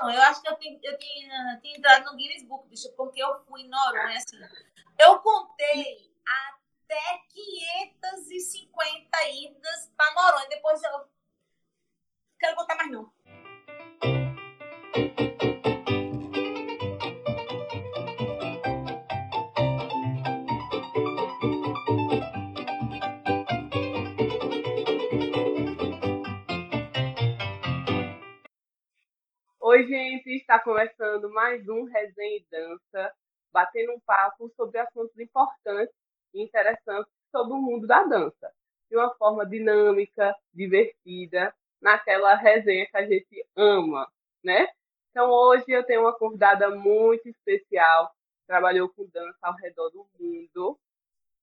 Eu acho que eu tinha, eu tinha, tinha entrado no Guinness Book, bicho, porque eu fui Noronha, assim. Eu contei até 550 idas para Noronha. Depois eu. Não quero contar mais, não. Está começando mais um Resenha e Dança, batendo um papo sobre assuntos importantes e interessantes sobre o mundo da dança, de uma forma dinâmica, divertida, naquela resenha que a gente ama, né? Então, hoje eu tenho uma convidada muito especial, trabalhou com dança ao redor do mundo.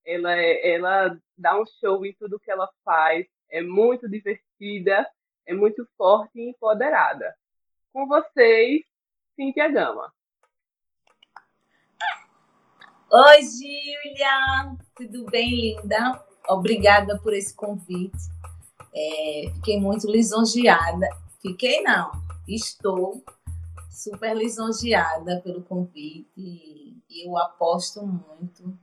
Ela, é, ela dá um show em tudo que ela faz, é muito divertida, é muito forte e empoderada. Com vocês, Cintia Gama. Oi, Gília! Tudo bem, linda? Obrigada por esse convite. É, fiquei muito lisonjeada. Fiquei, não. Estou super lisonjeada pelo convite. Eu aposto muito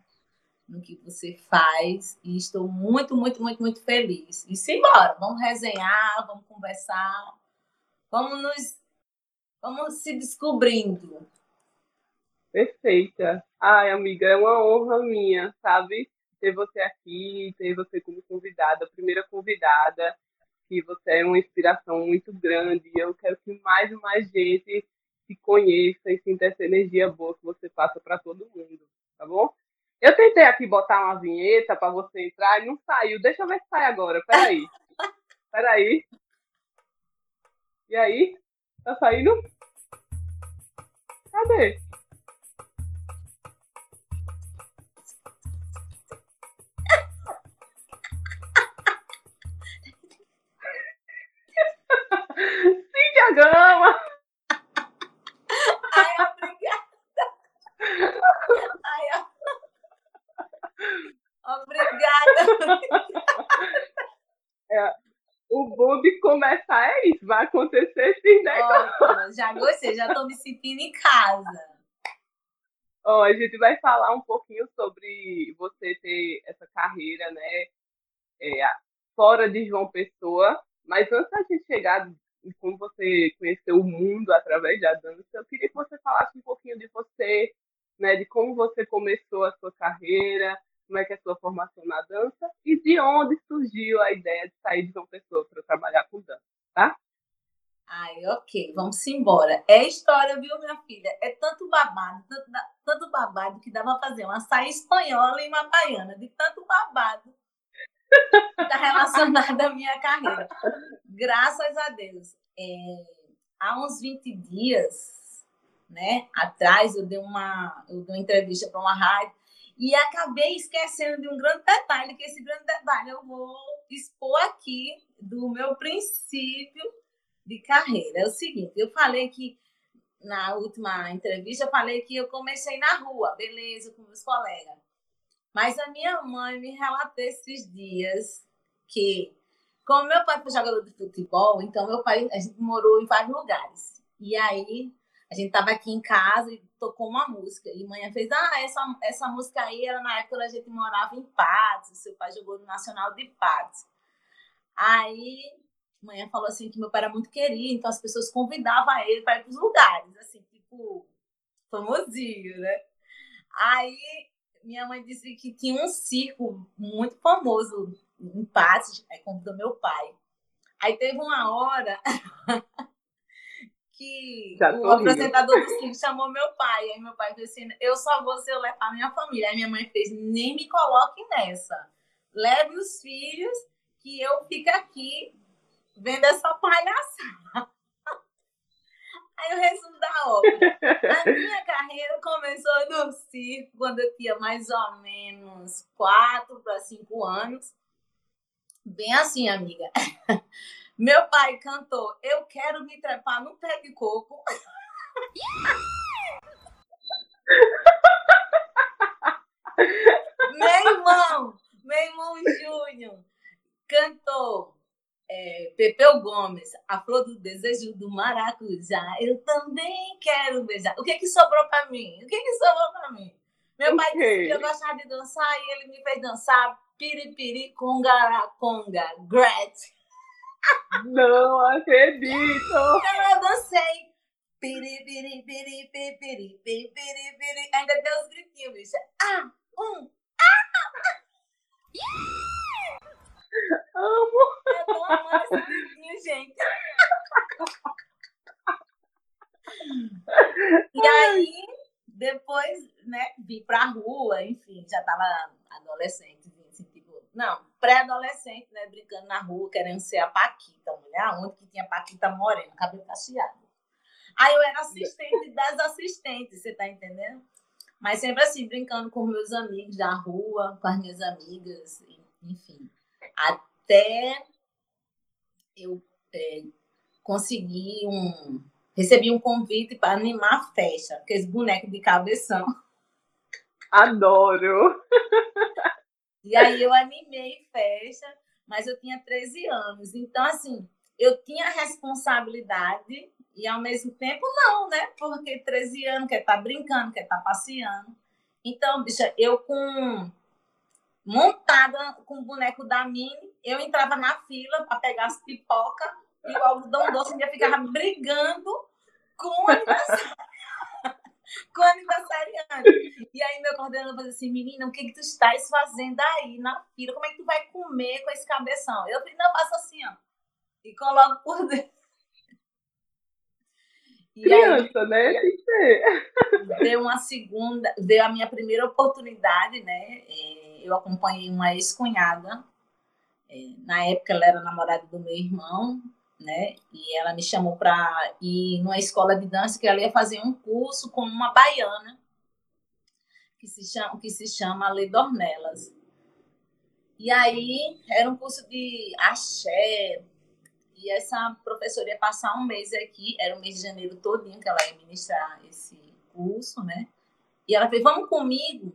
no que você faz. E estou muito, muito, muito, muito feliz. E simbora, vamos resenhar, vamos conversar, vamos nos Vamos se descobrindo. Perfeita. Ai, amiga, é uma honra minha, sabe? Ter você aqui, ter você como convidada, primeira convidada, que você é uma inspiração muito grande. Eu quero que mais e mais gente se conheça e sinta essa energia boa que você passa para todo mundo, tá bom? Eu tentei aqui botar uma vinheta para você entrar e não saiu. Deixa eu ver se sai agora. Peraí. Peraí. E aí? Tá saindo? Cadê? Cíntia Gama! Ai, obrigada! Ai, obrigada! É, o bom de começar é isso, vai acontecer esses negócios. já gostei, já estou me sentindo em casa. Ó, a gente vai falar um pouquinho sobre você ter essa carreira, né, é, fora de João Pessoa, mas antes da gente chegar em como você conheceu o mundo através da dança, eu queria que você falasse um pouquinho de você, né, de como você começou a sua carreira, como é que é a sua formação na dança e de onde surgiu a ideia de sair de uma pessoa para trabalhar com dança, tá? Ai, ok, vamos embora. É história, viu, minha filha? É tanto babado, tanto, tanto babado que dá para fazer uma saia espanhola e uma baiana, de tanto babado está relacionada à minha carreira. Graças a Deus. É, há uns 20 dias, né, atrás, eu dei uma, eu dei uma entrevista para uma rádio e acabei esquecendo de um grande detalhe, que esse grande detalhe eu vou expor aqui do meu princípio de carreira. É o seguinte, eu falei que na última entrevista eu falei que eu comecei na rua, beleza, com meus colegas. Mas a minha mãe me relatou esses dias que, como meu pai foi jogador de futebol, então meu pai, a gente morou em vários lugares. E aí a gente tava aqui em casa e tocou uma música. E manhã fez, ah, essa, essa música aí era na época que a gente morava em Patos, seu pai jogou no Nacional de Patos. Aí, manhã falou assim que meu pai era muito querido, então as pessoas convidavam ele para ir para os lugares, assim, tipo, famosinho, né? Aí, minha mãe disse que tinha um circo muito famoso em Patos, aí convidou meu pai. Aí teve uma hora que o apresentador do circo chamou meu pai. Aí meu pai disse assim: Eu só vou se eu levar minha família. Aí minha mãe fez: Nem me coloque nessa. Leve os filhos, que eu fico aqui vendo essa palhaçada. Aí o resumo da obra. A minha carreira começou no circo quando eu tinha mais ou menos quatro para cinco anos. Bem assim, amiga. Meu pai cantou Eu Quero Me Trepar no Pé de Coco. meu irmão, meu irmão Júnior, cantou é, Pepeu Gomes, a flor do desejo do maracujá. Eu também quero beijar. O que que sobrou para mim? O que que sobrou para mim? Meu pai okay. disse que eu gostava de dançar e ele me fez dançar piripiri conga conga gret. Não acredito! Eu dancei. Piripiri, piripiri, piripiri, piripiri. Ainda deu os gritinhos, bicho. Ah, um, ah! Amo! Eu tô amando esse gritinho, gente. E aí, depois, né, vi pra rua, enfim, já tava adolescente, assim, tipo, não, pré-adolescente, né, brincando na rua, querendo ser a Paquita, mulher, onde que tinha Paquita morena, cabelo cacheado. Aí eu era assistente das assistentes, você tá entendendo? Mas sempre assim, brincando com meus amigos da rua, com as minhas amigas, enfim. Até eu é, consegui um. Recebi um convite para animar a festa, aqueles bonecos de cabeção. Adoro! E aí eu animei festa, mas eu tinha 13 anos. Então, assim, eu tinha responsabilidade e ao mesmo tempo não, né? Porque 13 anos quer estar tá brincando, quer estar tá passeando. Então, bicha, eu com montada com o boneco da Mini, eu entrava na fila para pegar as pipoca e o algodão doce ainda ficava brigando com o aniversário. com o aniversariante. E aí meu coordenador falou assim, menina, o que que tu estás fazendo aí na fila? Como é que tu vai comer com esse cabeção? Eu falei, não, faço assim, ó. E coloco por dentro. Criança, aí, né? Tem que ser. Deu uma segunda, deu a minha primeira oportunidade, né? É, eu acompanhei uma ex-cunhada. É, na época ela era namorada do meu irmão, né? E ela me chamou para ir numa escola de dança que ela ia fazer um curso com uma baiana que se chama que se chama Lê Dornelas. E aí era um curso de axé, e essa professora ia passar um mês aqui, era o mês de janeiro todinho que ela ia ministrar esse curso, né? E ela fez, vamos comigo?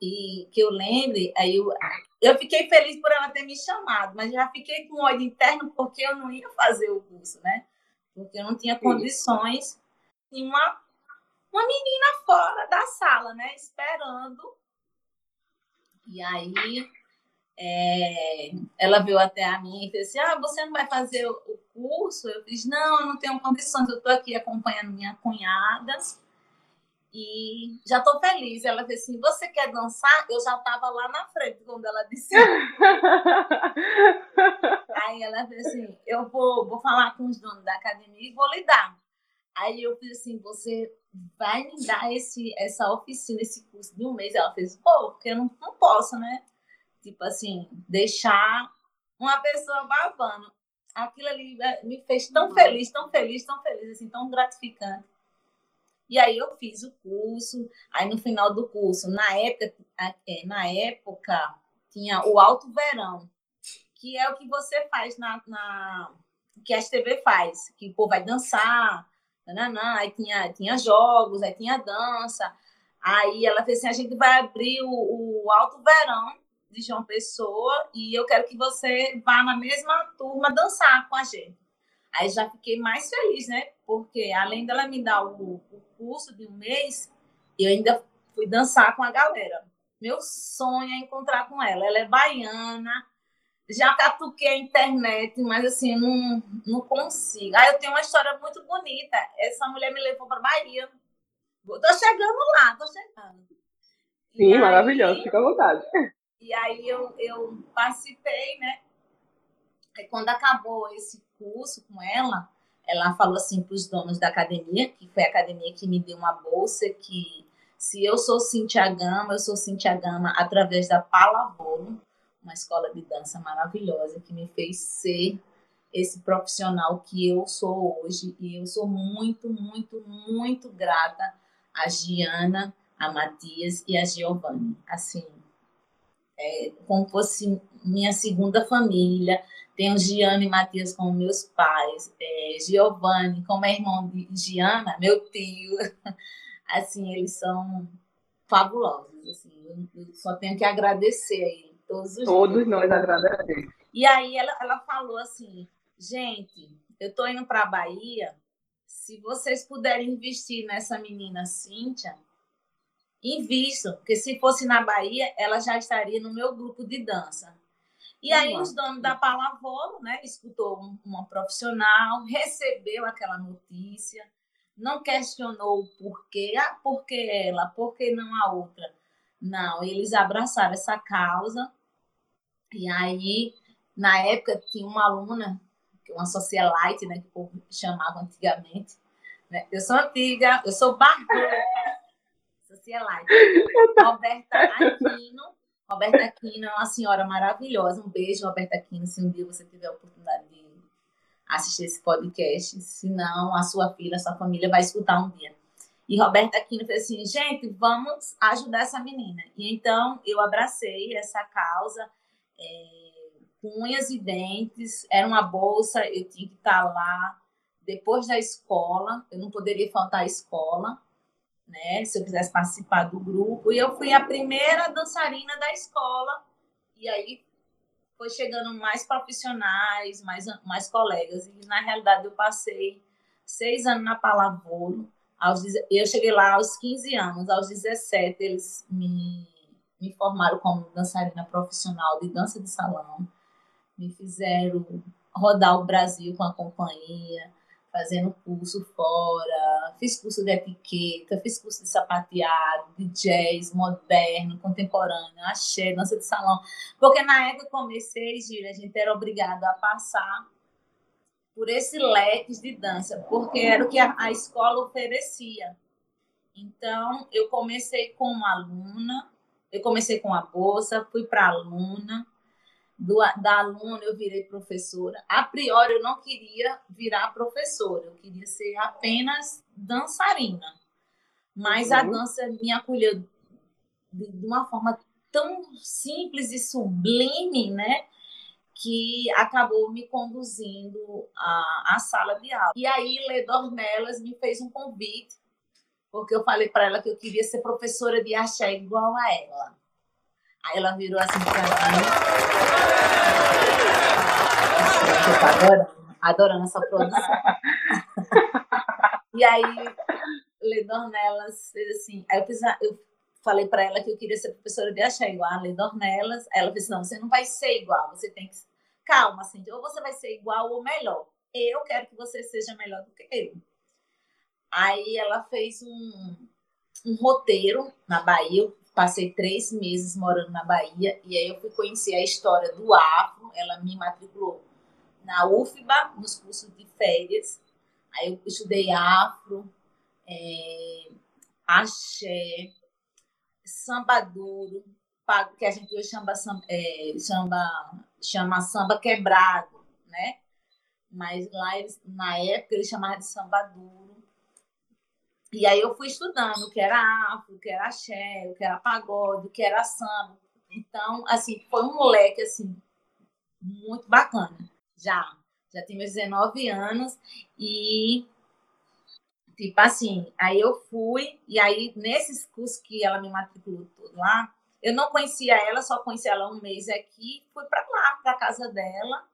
E que eu lembre, aí eu, eu fiquei feliz por ela ter me chamado, mas já fiquei com ódio interno porque eu não ia fazer o curso, né? Porque eu não tinha condições. E uma, uma menina fora da sala, né? Esperando. E aí é, ela veio até a mim e disse assim, ah, você não vai fazer o curso? Eu disse, não, eu não tenho condições, eu estou aqui acompanhando minha cunhada e já estou feliz. Ela disse assim, você quer dançar? Eu já estava lá na frente quando ela disse. Aí ela disse assim, eu vou, vou falar com os donos da academia e vou lhe dar. Aí eu fiz assim, você vai me dar esse, essa oficina, esse curso de um mês? Ela fez, pô, porque eu não, não posso, né? tipo assim, deixar uma pessoa babando. Aquilo ali é, me fez tão uhum. feliz, tão feliz, tão feliz, assim, tão gratificante. E aí eu fiz o curso, aí no final do curso, na época, é, na época tinha o alto verão, que é o que você faz na, na que a TV faz, que o povo vai dançar, nananã, aí tinha, tinha jogos, aí tinha dança. Aí ela fez assim, a gente vai abrir o, o alto verão de João Pessoa e eu quero que você vá na mesma turma dançar com a gente. Aí já fiquei mais feliz, né? Porque além dela me dar o, o curso de um mês, eu ainda fui dançar com a galera. Meu sonho é encontrar com ela. Ela é baiana, já catuquei a internet, mas assim, não, não consigo. Ah, eu tenho uma história muito bonita. Essa mulher me levou para Bahia. Tô chegando lá, tô chegando. Sim, maravilhoso, fica à vontade. E aí eu, eu participei, né? E quando acabou esse curso com ela, ela falou assim para os donos da academia, que foi a academia que me deu uma bolsa, que se eu sou Cintia Gama, eu sou Cintia Gama através da Palavolo, uma escola de dança maravilhosa que me fez ser esse profissional que eu sou hoje. E eu sou muito, muito, muito grata a Giana, a Matias e a Giovanni. Assim, é, como fosse minha segunda família. Tenho Giana e Matias como meus pais, é, Giovanni como é irmão de Giana, meu tio. Assim, eles são fabulosos. Assim, eu só tenho que agradecer aí todos os Todos dias. nós agradecemos. E aí ela, ela falou assim, Gente, eu tô indo para a Bahia. Se vocês puderem investir nessa menina Cíntia, invisto, porque se fosse na Bahia, ela já estaria no meu grupo de dança. E aí os donos da Palavoro, né, escutou uma profissional, recebeu aquela notícia, não questionou o porquê, ah, por que ela, por que não a outra? Não, eles abraçaram essa causa. E aí, na época, tinha uma aluna, uma socialite, né, que o povo chamava antigamente. Né? Eu sou antiga, eu sou barbuda, socialite. Roberta Aquino. Roberta Aquino é uma senhora maravilhosa. Um beijo, Roberta Aquino, se um dia você tiver a oportunidade de assistir esse podcast. Se não, a sua filha, a sua família vai escutar um dia. E Roberta Aquino fez assim, gente, vamos ajudar essa menina. E então eu abracei essa causa é, com unhas e dentes. Era uma bolsa, eu tinha que estar lá depois da escola. Eu não poderia faltar à escola, né? Se eu quisesse participar do grupo. E eu fui a primeira dançarina da escola. E aí foi chegando mais profissionais, mais, mais colegas. E na realidade eu passei seis anos na Palavolo aos, eu cheguei lá aos 15 anos, aos 17 eles me, me formaram como dançarina profissional de dança de salão, me fizeram rodar o Brasil com a companhia, fazendo curso fora, fiz curso de etiqueta, fiz curso de sapateado, de jazz, moderno, contemporâneo, axé, dança de salão. Porque na época que comecei, Gíria, a gente era obrigado a passar por esse leque de dança, porque era o que a, a escola oferecia. Então, eu comecei como aluna, eu comecei com a bolsa, fui para aluna, do, da aluna eu virei professora. A priori, eu não queria virar professora, eu queria ser apenas dançarina. Mas uhum. a dança me acolheu de, de uma forma tão simples e sublime, né? que acabou me conduzindo à, à sala de aula. E aí, Lê Dornelas me fez um convite, porque eu falei para ela que eu queria ser professora de axé igual a ela. Aí ela virou assim para mim. Eu tô adorando, adorando essa produção. e aí, Lê Dornelas fez assim. Aí eu, fiz, eu falei para ela que eu queria ser professora de axé igual a Lei Dornelas. Ela disse: não, você não vai ser igual, você tem que. Calma, assim, ou você vai ser igual ou melhor. Eu quero que você seja melhor do que eu. Aí ela fez um, um roteiro na Bahia. Eu passei três meses morando na Bahia. E aí eu fui conhecer a história do Afro. Ela me matriculou na UFBA, nos cursos de férias. Aí eu estudei Afro, é, Axé, samba duro, que a gente hoje chama, é, chama, chama samba quebrado, né? Mas lá, eles, na época, eles chamavam de samba duro. E aí eu fui estudando o que era afro, o que era axé, o que era pagode, o que era samba. Então, assim, foi um moleque, assim, muito bacana. Já, já tenho meus 19 anos e Tipo assim, aí eu fui, e aí nesses cursos que ela me matriculou lá, eu não conhecia ela, só conhecia ela um mês aqui, fui para lá, para casa dela.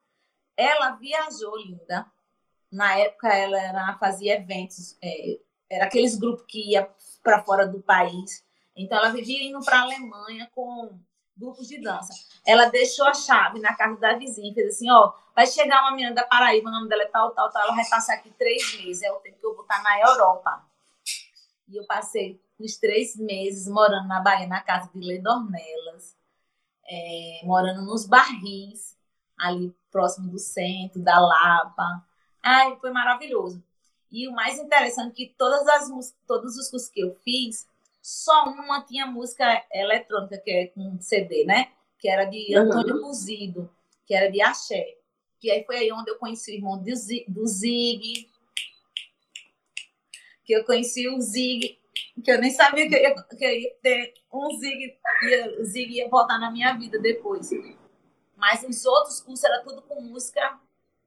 Ela viajou, linda. Na época ela era, fazia eventos, é, era aqueles grupos que ia para fora do país. Então ela vivia indo para a Alemanha com grupos de dança. Ela deixou a chave na casa da vizinha, fez assim, ó, vai chegar uma menina da Paraíba, o nome dela é tal, tal, tal, ela vai passar aqui três meses, é o tempo que eu vou estar na Europa. E eu passei uns três meses morando na Bahia, na casa de Ledornelas, é, morando nos barris, ali próximo do centro, da Lapa. Ai, foi maravilhoso. E o mais interessante é que todas as todos os cursos que eu fiz, só uma tinha música eletrônica, que é com CD, né? Que era de Antônio uhum. Cozido, que era de axé. Que aí foi aí onde eu conheci o irmão do Zig, que eu conheci o Zig, que eu nem sabia que eu ia, que eu ia ter um Zig, ia, o Zig ia voltar na minha vida depois. Mas os outros cursos era tudo com música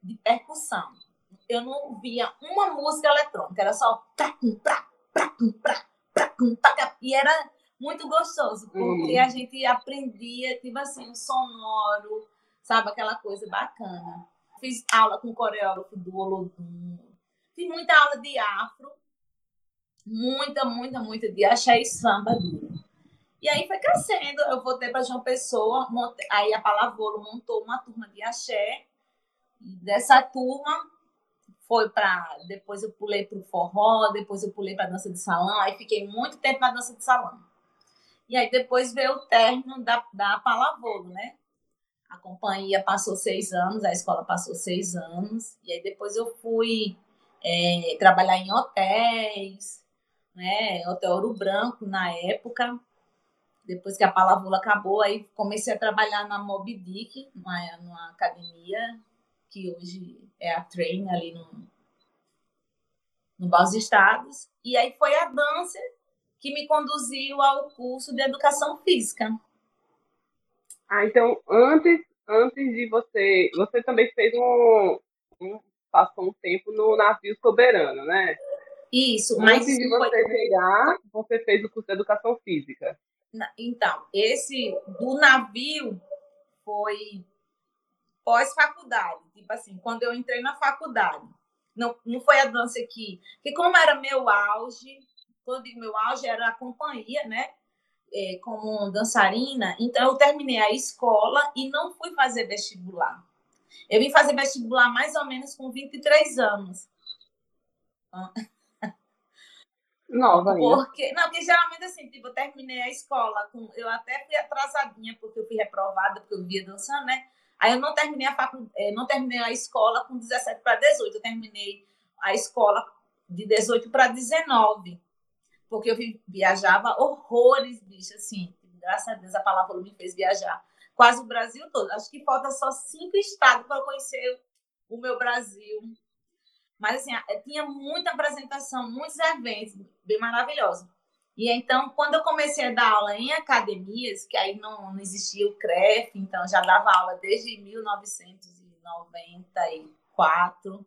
de percussão. Eu não via uma música eletrônica, era só e era muito gostoso, porque uhum. a gente aprendia, tipo assim, um sonoro, sabe? Aquela coisa bacana. fiz aula com o coreógrafo do Olodum, fiz muita aula de afro, muita, muita, muita de axé e samba duro. E aí foi crescendo, eu voltei para João Pessoa, montei, aí a Palavolo montou uma turma de axé, dessa turma foi para. Depois eu pulei para o forró, depois eu pulei para dança de salão, aí fiquei muito tempo na dança de salão. E aí depois veio o término da, da Palavolo, né? A companhia passou seis anos, a escola passou seis anos, e aí depois eu fui é, trabalhar em hotéis, né? Hotel Ouro Branco na época. Depois que a Palavula acabou, aí comecei a trabalhar na Moby Dick, numa, numa academia que hoje é a Train ali no, no Baus Estados. E aí foi a dança que me conduziu ao curso de Educação Física. Ah, então antes, antes de você, você também fez um, um passou um tempo no navio soberano, né? Isso, mas antes de você foi... chegar, você fez o curso de Educação Física. Então, esse do navio foi pós-faculdade. Tipo assim, quando eu entrei na faculdade. Não, não foi a dança aqui. Porque como era meu auge, quando eu digo meu auge, era a companhia, né? É, como dançarina. Então, eu terminei a escola e não fui fazer vestibular. Eu vim fazer vestibular mais ou menos com 23 anos. Nova ainda. Porque, não, porque geralmente assim, tipo, eu terminei a escola com. Eu até fui atrasadinha, porque eu fui reprovada, porque eu via dançando, né? Aí eu não terminei a, facu... Eh, não terminei a escola com 17 para 18, eu terminei a escola de 18 para 19, porque eu viajava horrores, bicho, assim, graças a Deus a palavra me fez viajar quase o Brasil todo. Acho que falta só cinco estados para conhecer o meu Brasil. Mas, assim, tinha muita apresentação, muitos eventos bem maravilhosos. E então, quando eu comecei a dar aula em academias, que aí não, não existia o CREF, então já dava aula desde 1994,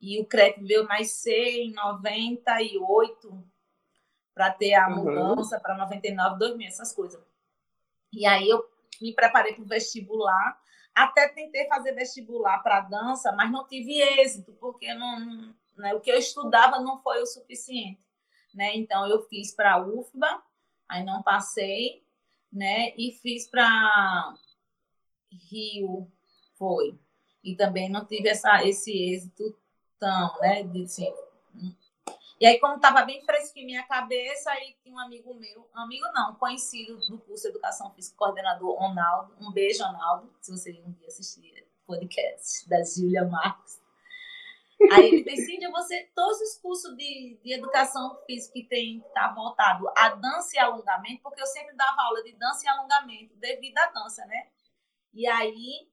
e o CREF veio nascer em 98 para ter a uhum. mudança uhum. para 99, 2000, essas coisas. E aí eu me preparei para o vestibular, até tentei fazer vestibular para dança, mas não tive êxito, porque não, né, o que eu estudava não foi o suficiente né? Então eu fiz para a UFBA, aí não passei, né? E fiz para Rio, foi. E também não tive essa, esse êxito tão, né? De, assim, e aí, como estava bem fresquinho minha cabeça, aí tinha um amigo meu, amigo não, conhecido do curso de Educação Física, coordenador Ronaldo. Um beijo, Ronaldo, se você um dia assistir podcast da Júlia Marcos. Aí ele fez, Cíndia, você, todos os cursos de, de educação física que tem, tá voltado a dança e alongamento, porque eu sempre dava aula de dança e alongamento, devido à dança, né? E aí,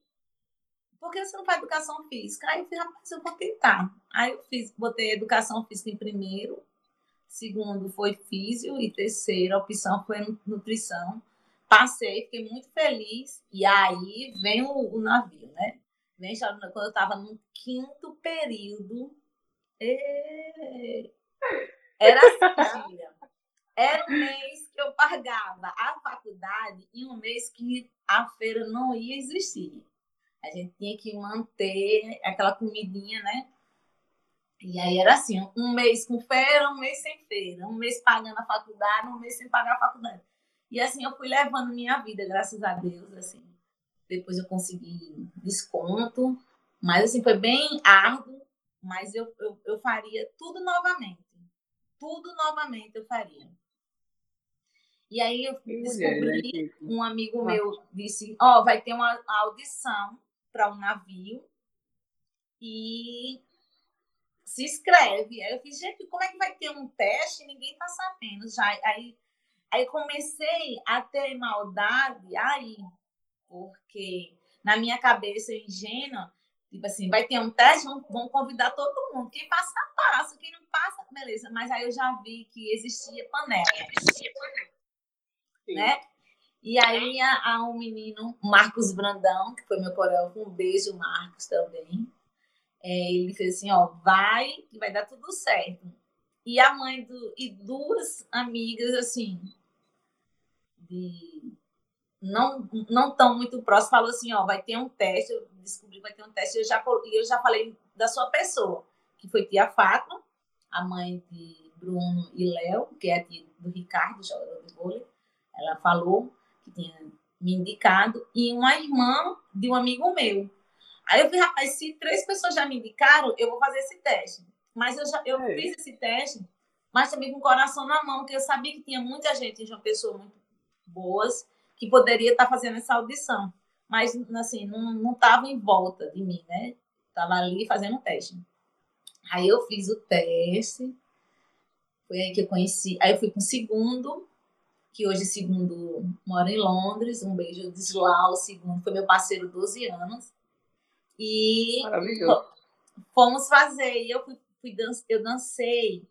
por que você não faz educação física? Aí eu fiz, rapaz, eu vou tentar. Aí eu fiz, botei educação física em primeiro, segundo foi físio e terceira opção foi nutrição. Passei, fiquei muito feliz. E aí vem o, o navio, né? Vem quando eu estava no quinto período. E... Era assim, Era um mês que eu pagava a faculdade e um mês que a feira não ia existir. A gente tinha que manter aquela comidinha, né? E aí era assim, um mês com feira, um mês sem feira, um mês pagando a faculdade, um mês sem pagar a faculdade. E assim eu fui levando minha vida, graças a Deus, assim depois eu consegui desconto, mas assim, foi bem árduo, mas eu, eu, eu faria tudo novamente. Tudo novamente eu faria. E aí eu descobri, né, um amigo meu disse, ó, oh, vai ter uma audição para um navio e se inscreve. Aí eu fiz, gente, como é que vai ter um teste? Ninguém tá sabendo já. Aí, aí comecei a ter maldade aí porque na minha cabeça ingênua, tipo assim, vai ter um teste, vão, vão convidar todo mundo. Quem passa, passa. Quem não passa, beleza. Mas aí eu já vi que existia panela. Né? E aí há um menino, Marcos Brandão, que foi meu coreógrafo, um beijo, Marcos, também. É, ele fez assim, ó, vai que vai dar tudo certo. E a mãe do, e duas amigas, assim, de não não tão muito próximo, falou assim, ó, vai ter um teste, eu descobri que vai ter um teste, eu já, eu já falei da sua pessoa, que foi tia Fátima, a mãe de Bruno e Léo, que é a tia do Ricardo, jogador de vôlei, ela falou que tinha me indicado, e uma irmã de um amigo meu. Aí eu falei, rapaz, se três pessoas já me indicaram, eu vou fazer esse teste. Mas eu já eu é. fiz esse teste, mas também com o coração na mão, porque eu sabia que tinha muita gente de uma pessoa muito boas que poderia estar fazendo essa audição. Mas, assim, não estava em volta de mim, né? Estava ali fazendo o teste. Aí eu fiz o teste, foi aí que eu conheci. Aí eu fui com o segundo, que hoje, segundo, mora em Londres. Um beijo de Slau, o segundo, foi meu parceiro 12 anos. E fomos fazer. E eu fui, fui dan eu dancei,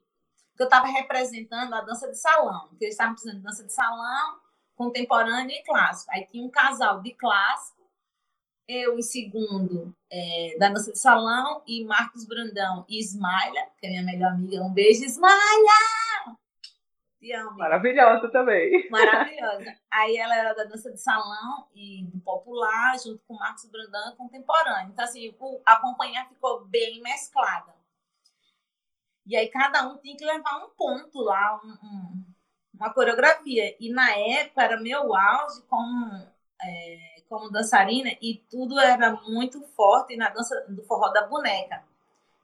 porque eu estava representando a dança de salão, porque eles estavam precisando de dança de salão, contemporânea e clássico. Aí tinha um casal de clássico, eu em segundo é, da dança de salão, e Marcos Brandão e Ismaila, que é minha melhor amiga. Um beijo, Ismaila! Te amo. Maravilhosa também. Maravilhosa. Aí ela era da dança de salão e do popular, junto com Marcos Brandão e contemporâneo. Então, assim, a companhia ficou bem mesclada. E aí cada um tinha que levar um ponto lá, um, um, uma coreografia. E na época era meu auge como, é, como dançarina e tudo era muito forte na dança do forró da boneca.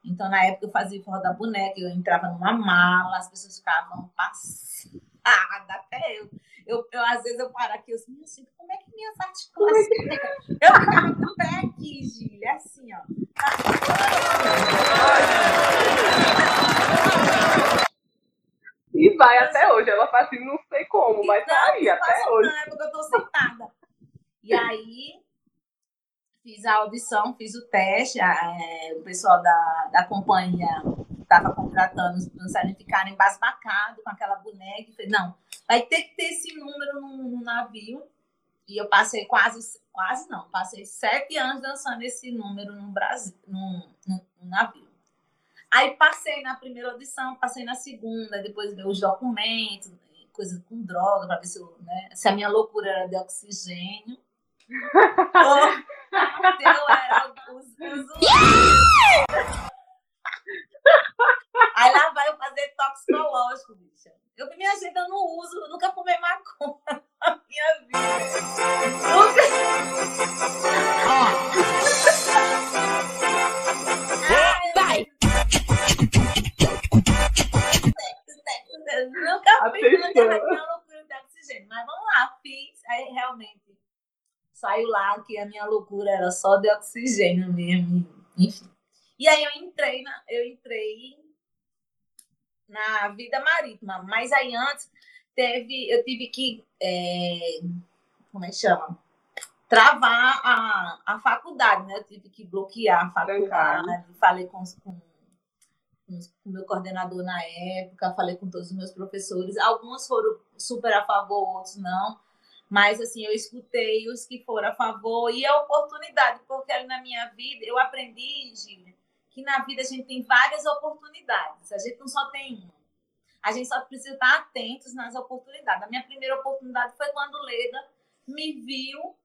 Então, na época, eu fazia forró da boneca, eu entrava numa mala, as pessoas ficavam passadas, até eu. Eu, eu, às vezes, eu paro aqui, eu assim, assim como é que minhas articulações... Eu ficava com o pé aqui, Gília, assim, ó. E vai até hoje. Ela faz assim, não sei como, mas tá aí até hoje. Na época eu tô sentada. E aí, fiz a audição, fiz o teste. É, o pessoal da, da companhia estava contratando os dançarinos ficarem embasbacados com aquela boneca. E falei, não, vai ter que ter esse número no, no, navio. E eu passei quase, quase não, passei sete anos dançando esse número no Brasil, no, no, no navio. Aí passei na primeira audição, passei na segunda, depois veio os documentos, coisa com droga, para ver se, eu, né, se a minha loucura era de oxigênio. ou eu era os, os... Aí lá vai eu fazer toxicológico, bicha. Eu, minha gente, eu não uso, eu nunca fumei maconha na minha vida. Nunca. Nunca fiz na minha loucura de oxigênio. Mas vamos lá, fiz. Aí realmente saiu lá que a minha loucura era só de oxigênio mesmo. Enfim. E aí eu entrei na, eu entrei na vida marítima. Mas aí antes teve, eu tive que. É, como é que chama? Travar a, a faculdade, né? Eu tive que bloquear a faculdade. Né? Falei com, com com o meu coordenador na época, falei com todos os meus professores. Alguns foram super a favor, outros não. Mas, assim, eu escutei os que foram a favor e a oportunidade, porque ali na minha vida eu aprendi, Gília, que na vida a gente tem várias oportunidades. A gente não só tem uma. A gente só precisa estar atentos nas oportunidades. A minha primeira oportunidade foi quando Leda me viu,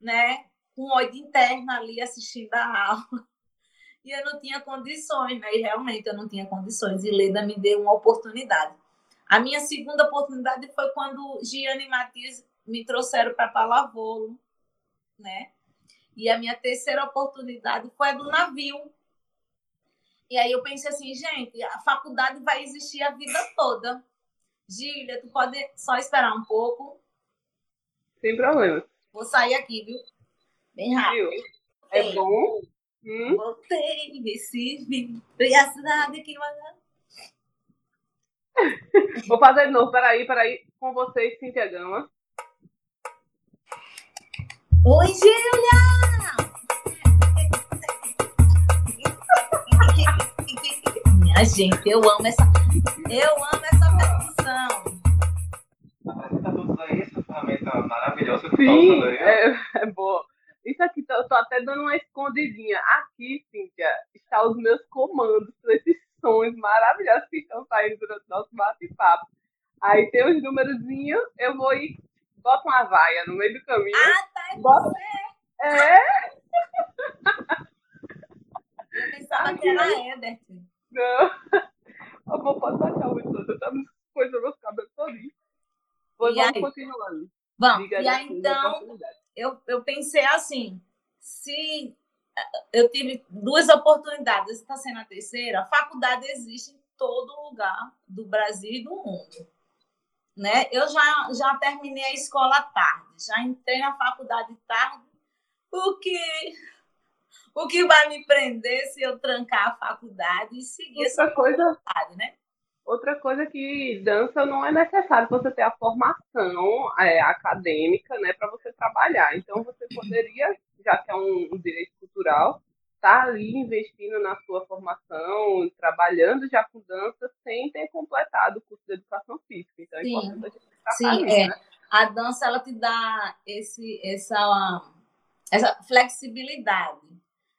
né, com um olho interno ali assistindo a aula e eu não tinha condições, né? E realmente eu não tinha condições. E Leda me deu uma oportunidade. A minha segunda oportunidade foi quando Giane e Matias me trouxeram para Palavolo, né? E a minha terceira oportunidade foi a do navio. E aí eu pensei assim, gente, a faculdade vai existir a vida toda. Gília, tu pode só esperar um pouco? Sem problema. Vou sair aqui, viu? Bem rápido. É bom Hum? Voltei, Recife, fui a cidade que manda. Vou fazer de novo, peraí, peraí. Com vocês, Cintia Gama. Oi, Júlia! Minha gente, eu amo essa. Eu amo essa percussão. Tá tudo aí, essa ferramenta maravilhosa que Sim, tá é, é boa. Isso aqui, eu tô até dando uma escondidinha. Aqui, Cíntia, está os meus comandos para esses sons maravilhosos que estão saindo durante o nosso bate-papo. Aí tem os númerozinhos, eu vou ir bota uma vaia no meio do caminho. Ah, tá, é bota... você. É. Eu pensava que era Herbert. Não. Amor, pode baixar o todo. Tá coisa meus cabelos todinhos. E vamos aí? continuando. Vamos, Diga e aí então. Eu, eu pensei assim, se eh, eu tive duas oportunidades, está sendo a terceira, a faculdade existe em todo lugar do Brasil e do mundo. Né? Eu já, já terminei a escola tarde, já entrei na faculdade tarde, o que, o que vai me prender se eu trancar a faculdade e seguir essa coisa, faculdade, né? Outra coisa que dança não é necessário você ter a formação é, acadêmica, né, para você trabalhar. Então você poderia, já que é um, um direito cultural, estar ali investindo na sua formação, trabalhando já com dança sem ter completado o curso de educação física. Então é Sim. importante a gente Sim, isso, é. né? A dança ela te dá esse, essa, essa flexibilidade,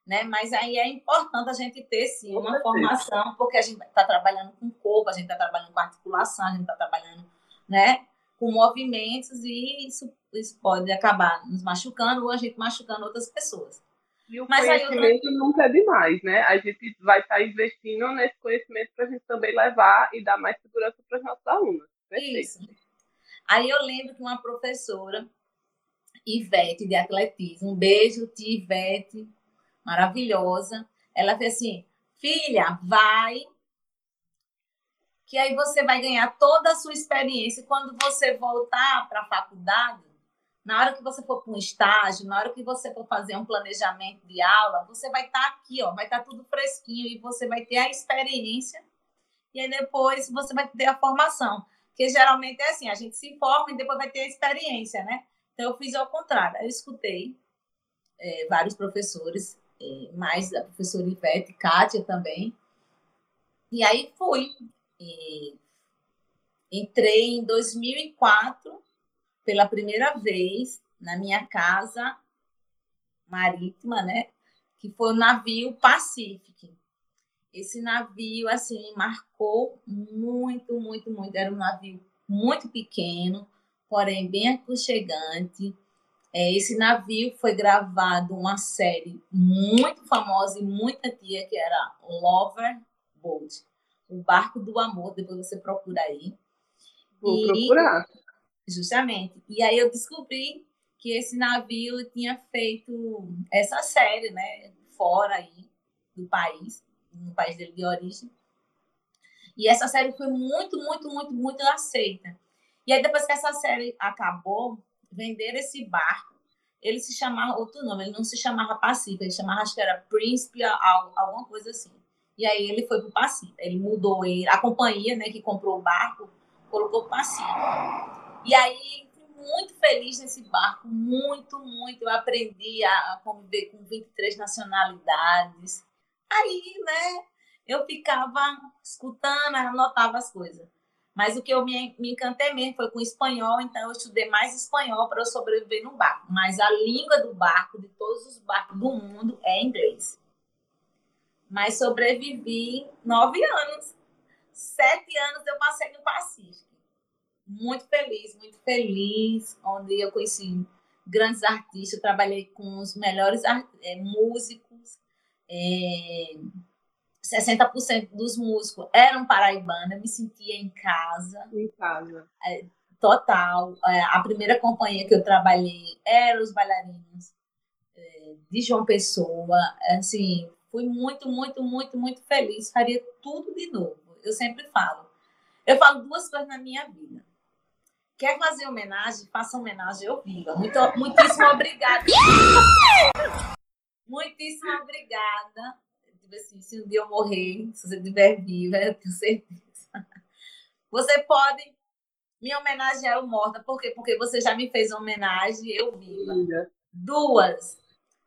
né? Mas aí é importante a gente ter sim uma formação, porque a gente está trabalhando com corpo, a gente está trabalhando com articulação, a gente está trabalhando, né? Com movimentos e isso, isso pode acabar nos machucando ou a gente machucando outras pessoas. E o Mas aí conhecimento nunca é demais, né? A gente vai estar investindo nesse conhecimento para a gente também levar e dar mais segurança para os nossos alunos. Perfeito. Isso. Aí eu lembro que uma professora, Ivete, de atletismo, um beijo, tia Ivete, maravilhosa. Ela fez assim: filha, vai, que aí você vai ganhar toda a sua experiência. Quando você voltar para a faculdade, na hora que você for para um estágio, na hora que você for fazer um planejamento de aula, você vai estar aqui, ó, vai estar tudo fresquinho e você vai ter a experiência. E aí depois você vai ter a formação. Porque geralmente é assim, a gente se forma e depois vai ter a experiência, né? Então eu fiz ao contrário. Eu escutei é, vários professores, mais a professora Ivete, Kátia também. E aí fui. E entrei em 2004 pela primeira vez na minha casa marítima, né? Que foi o navio Pacific. Esse navio, assim, marcou muito, muito, muito. Era um navio muito pequeno, porém bem aconchegante. É, esse navio foi gravado uma série muito famosa e muito antiga, que era Lover Boat, o barco do amor. Depois você procura aí. Vou E- procurar. Justamente. E aí eu descobri que esse navio tinha feito essa série, né? Fora aí do país, no país dele de origem. E essa série foi muito, muito, muito, muito aceita. E aí depois que essa série acabou, venderam esse barco. Ele se chamava outro nome, ele não se chamava Pacífico, ele chamava, acho que era Príncipe, al- alguma coisa assim. E aí ele foi para o Pacífico. Ele mudou ele, a companhia, né, que comprou o barco, colocou Pacífico. E aí, fui muito feliz nesse barco, muito, muito. Eu aprendi a conviver com 23 nacionalidades. Aí, né, eu ficava escutando, anotava as coisas. Mas o que eu me, me encantei mesmo foi com espanhol, então eu estudei mais espanhol para sobreviver no barco. Mas a língua do barco, de todos os barcos do mundo, é inglês. Mas sobrevivi nove anos. Sete anos eu passei no Pacífico muito feliz, muito feliz, onde eu conheci grandes artistas, trabalhei com os melhores eh, músicos, eh, 60% dos músicos eram paraibanos, eu me sentia em casa, Em casa. total. Eh, A primeira companhia que eu trabalhei eram os bailarinos eh, de João Pessoa, assim, fui muito, muito, muito, muito feliz, faria tudo de novo, eu sempre falo. Eu falo duas coisas na minha vida. Quer fazer homenagem? Faça homenagem, eu viva. Muito, muitíssimo obrigada. Muitíssimo obrigada. Tipo assim, se um dia eu morrer, se você estiver viva, eu tenho certeza. Você pode me homenagear eu morta. Por quê? Porque você já me fez uma homenagem, eu viva. Duas,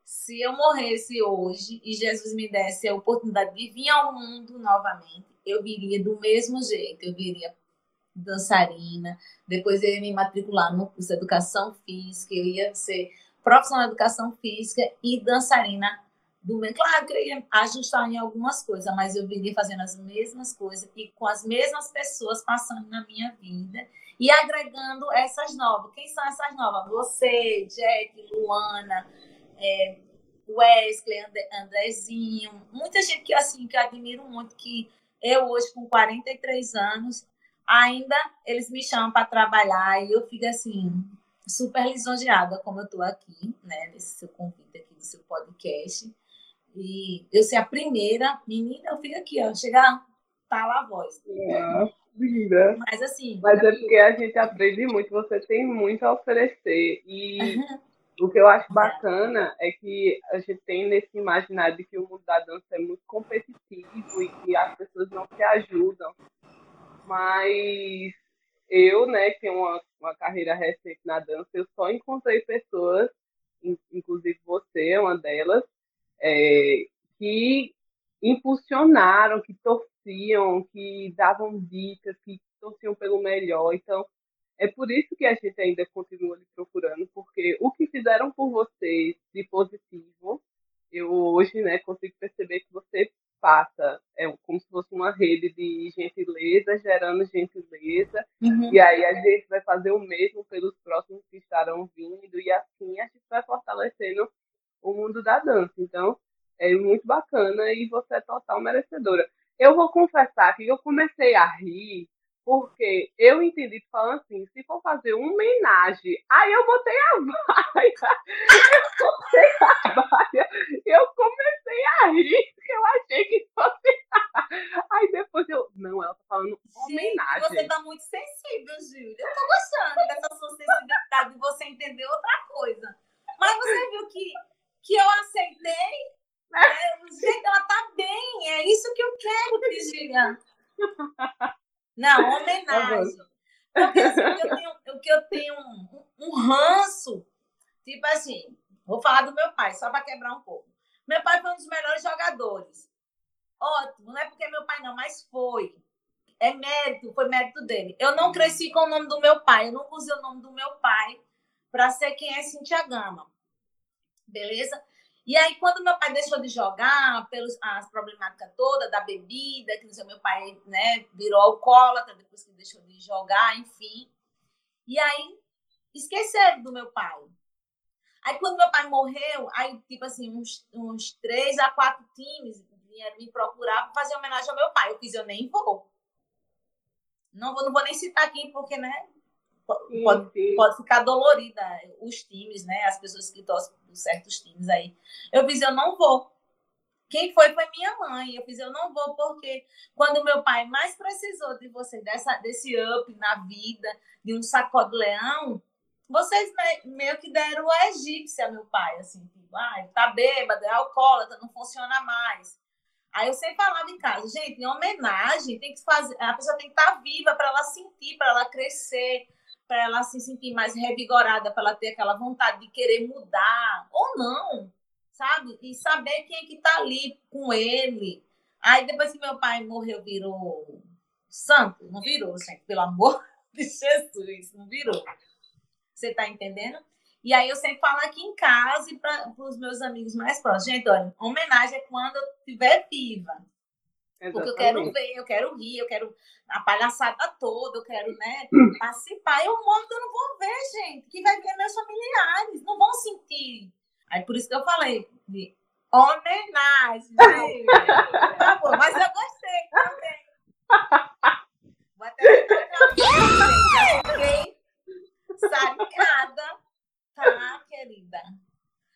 se eu morresse hoje e Jesus me desse a oportunidade de vir ao mundo novamente, eu viria do mesmo jeito. Eu viria dançarina, depois eu ia me matricular no curso de educação física, eu ia ser profissional de educação física e dançarina do. Claro que eu ia ajustar em algumas coisas, mas eu viria fazendo as mesmas coisas e com as mesmas pessoas passando na minha vida e agregando essas novas. Quem são essas novas? Você, Jack, Luana, é, Wesley, Andrezinho, muita gente que assim que eu admiro muito, que eu hoje com 43 anos, ainda eles me chamam para trabalhar e eu fico assim super lisonjeada como eu estou aqui, né, nesse seu convite aqui do seu podcast. E eu ser a primeira, menina, eu fico aqui, ó, chegar, tá lá a voz. É, linda. Mas assim. Mas é porque a gente aprende muito, você tem muito a oferecer. E o que eu acho bacana é que a gente tem nesse imaginário de que o mundo da dança é muito competitivo e que as pessoas não se ajudam. Mas eu, né, que tenho uma, uma carreira recente na dança, eu só encontrei pessoas, inclusive você é uma delas, é, que impulsionaram, que torciam, que davam dicas, que torciam pelo melhor. Então, é por isso que a gente ainda continua lhe procurando, porque o que fizeram por vocês de positivo, eu hoje né, consigo perceber que você passa, é como se fosse uma rede de gentileza gerando gentileza, uhum. e aí a gente vai fazer o mesmo pelos próximos que estarão vindo, e assim a gente vai fortalecendo o mundo da dança. Então, é muito bacana e você é total merecedora. Eu vou confessar que eu comecei a rir porque eu entendi falando assim, se for fazer uma homenagem, aí eu botei a vaia, eu botei a vaia, eu comecei a rir, porque eu achei que fosse. Aí depois eu. Não, ela tá falando homenagem. Gente, você tá muito sensível, Júlia. Eu tô gostando dessa sua sensibilidade de você entender outra coisa. Mas você viu que, que eu aceitei? Né? Gente, ela tá bem. É isso que eu quero, Virgínia. Não, homenagem. Porque assim, o que eu tenho, que eu tenho um, um ranço, tipo assim, vou falar do meu pai, só para quebrar um pouco. Meu pai foi um dos melhores jogadores. Ótimo, não é porque meu pai não, mas foi. É mérito, foi mérito dele. Eu não cresci com o nome do meu pai, eu nunca usei o nome do meu pai para ser quem é Cintia Gama. Beleza? E aí, quando meu pai deixou de jogar, pelas as problemáticas todas da bebida, que meu pai né, virou alcoólatra depois que deixou de jogar, enfim. E aí, esqueceram do meu pai. Aí, quando meu pai morreu, aí, tipo assim, uns, uns três a quatro times vieram me procurar para fazer homenagem ao meu pai. Eu fiz, eu nem vou. Não vou, não vou nem citar aqui, porque, né? Pode, pode ficar dolorida os times, né? As pessoas que torcem certos times aí. Eu fiz, eu não vou. Quem foi foi minha mãe. Eu fiz, eu não vou, porque quando meu pai mais precisou de você, dessa, desse up na vida, de um sacode leão, vocês meio que deram a egípcia, meu pai, assim, tipo, ah, tá bêbado, é alcoólatra, não funciona mais. Aí eu sempre falava em casa, gente, em homenagem, tem que fazer, a pessoa tem que estar tá viva para ela sentir, para ela crescer, para ela se sentir mais revigorada, para ela ter aquela vontade de querer mudar, ou não, sabe? E saber quem é que está ali com ele. Aí depois que meu pai morreu, virou santo, não virou, gente, pelo amor de Jesus, não virou. Você está entendendo? E aí eu sempre falo aqui em casa e para os meus amigos mais próximos, gente, olha, homenagem é quando eu estiver viva. Exatamente. Porque eu quero ver, eu quero rir, eu quero a palhaçada toda, eu quero, né, participar. Eu morto, eu não vou ver, gente, que vai ver meus familiares, não vão sentir. Aí por isso que eu falei de homenagem, tá bom, mas eu gostei também. Vou até já fiquei sacada, tá, querida?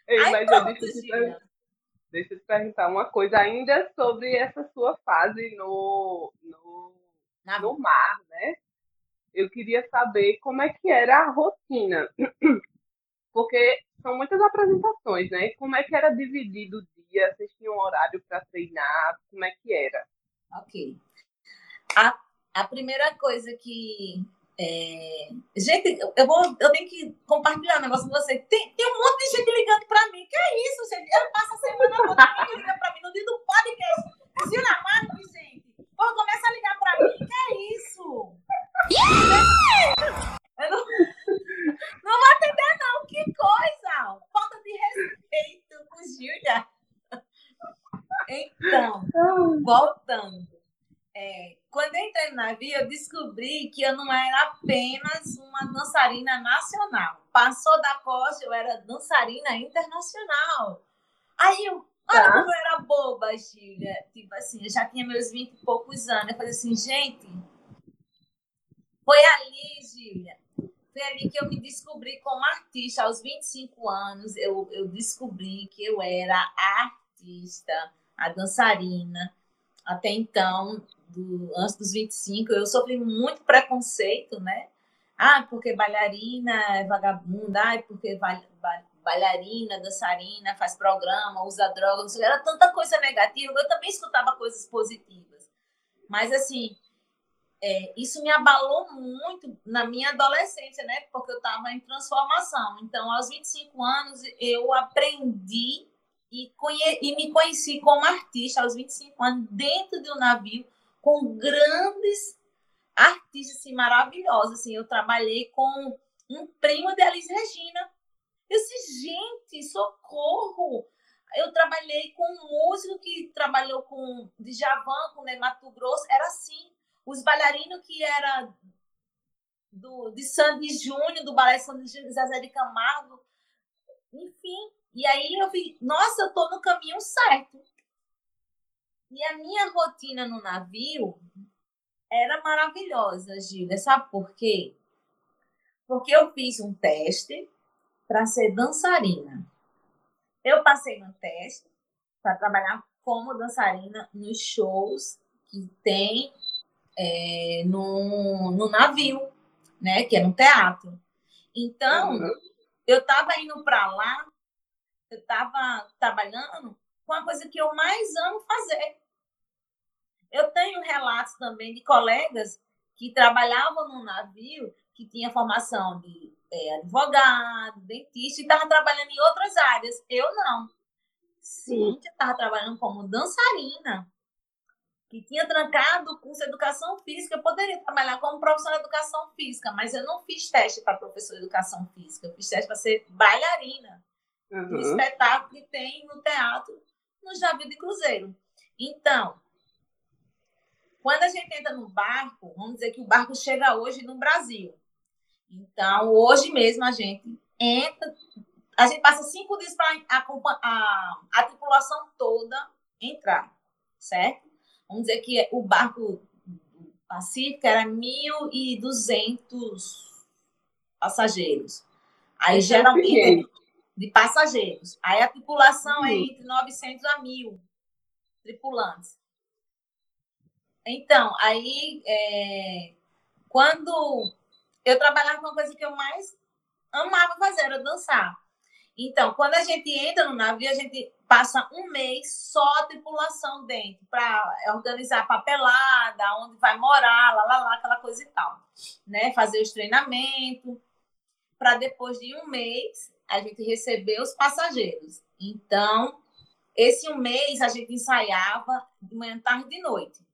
Ei, Aí, mas pronto, eu Deixa eu te perguntar uma coisa ainda sobre essa sua fase no, no, no mar, né? Eu queria saber como é que era a rotina. Porque são muitas apresentações, né? Como é que era dividido o dia? Vocês tinham horário para treinar? Como é que era? Ok. A, a primeira coisa que é... Gente, eu, vou, eu tenho que compartilhar um negócio com você. Tem, tem um monte de gente ligando para mim. Que é isso, gente? Eu passo a semana toda, ninguém liga para mim no dia do podcast. Zina Marques, gente. Pô, começa a ligar para mim. Que é isso? Eu não, não vou atender, não. Que coisa! Falta de respeito com Júlia. Então, voltando navio, eu descobri que eu não era apenas uma dançarina nacional. Passou da costa, eu era dançarina internacional. Aí eu, olha tá. como eu era boba, Gília. Tipo assim, eu já tinha meus 20 e poucos anos. Eu falei assim, gente, foi ali, Gília. Foi ali que eu me descobri como artista. Aos 25 anos, eu, eu descobri que eu era a artista, a dançarina. Até então, do, antes dos 25, eu sofri muito preconceito, né? Ah, porque bailarina é vagabunda, ah, porque bailarina, dançarina, faz programa, usa drogas, era tanta coisa negativa. Eu também escutava coisas positivas. Mas, assim, é, isso me abalou muito na minha adolescência, né? Porque eu estava em transformação. Então, aos 25 anos, eu aprendi e, e me conheci como artista aos 25 anos, dentro de um navio, com grandes artistas assim, maravilhosos. Assim, eu trabalhei com um primo de Alice Regina. Eu disse, gente, socorro! Eu trabalhei com um músico que trabalhou com Djavan, com Mato Grosso, era assim. Os bailarinos que era do, de Sandy Júnior, do Balé Sandy Júnior, Zezé de Camargo, enfim. E aí eu vi, nossa, eu tô no caminho certo. E a minha rotina no navio era maravilhosa, Gília. Sabe por quê? Porque eu fiz um teste para ser dançarina. Eu passei no teste para trabalhar como dançarina nos shows que tem é, no, no navio, né? Que é no teatro. Então, uhum. eu estava indo para lá, eu estava trabalhando com a coisa que eu mais amo fazer, eu tenho relatos também de colegas que trabalhavam no navio, que tinha formação de é, advogado, dentista, e estavam trabalhando em outras áreas. Eu não. Sim, estava trabalhando como dançarina, que tinha trancado o curso de educação física. Eu poderia trabalhar como professora de educação física, mas eu não fiz teste para professor de educação física. Eu fiz teste para ser bailarina uhum. espetáculo que tem no teatro no Javi de Cruzeiro. Então, quando a gente entra no barco, vamos dizer que o barco chega hoje no Brasil. Então, hoje mesmo a gente entra, a gente passa cinco dias para a, a, a tripulação toda entrar, certo? Vamos dizer que o barco Pacífico era 1.200 passageiros. Aí, é geralmente, de passageiros. Aí, a tripulação é entre 900 a 1.000 tripulantes. Então, aí, é, quando eu trabalhava com uma coisa que eu mais amava fazer, era dançar. Então, quando a gente entra no navio, a gente passa um mês só a tripulação dentro, para organizar papelada, onde vai morar, lá, lá, lá, aquela coisa e tal. Né? Fazer os treinamentos, para depois de um mês a gente receber os passageiros. Então, esse um mês a gente ensaiava de manhã, tarde e noite.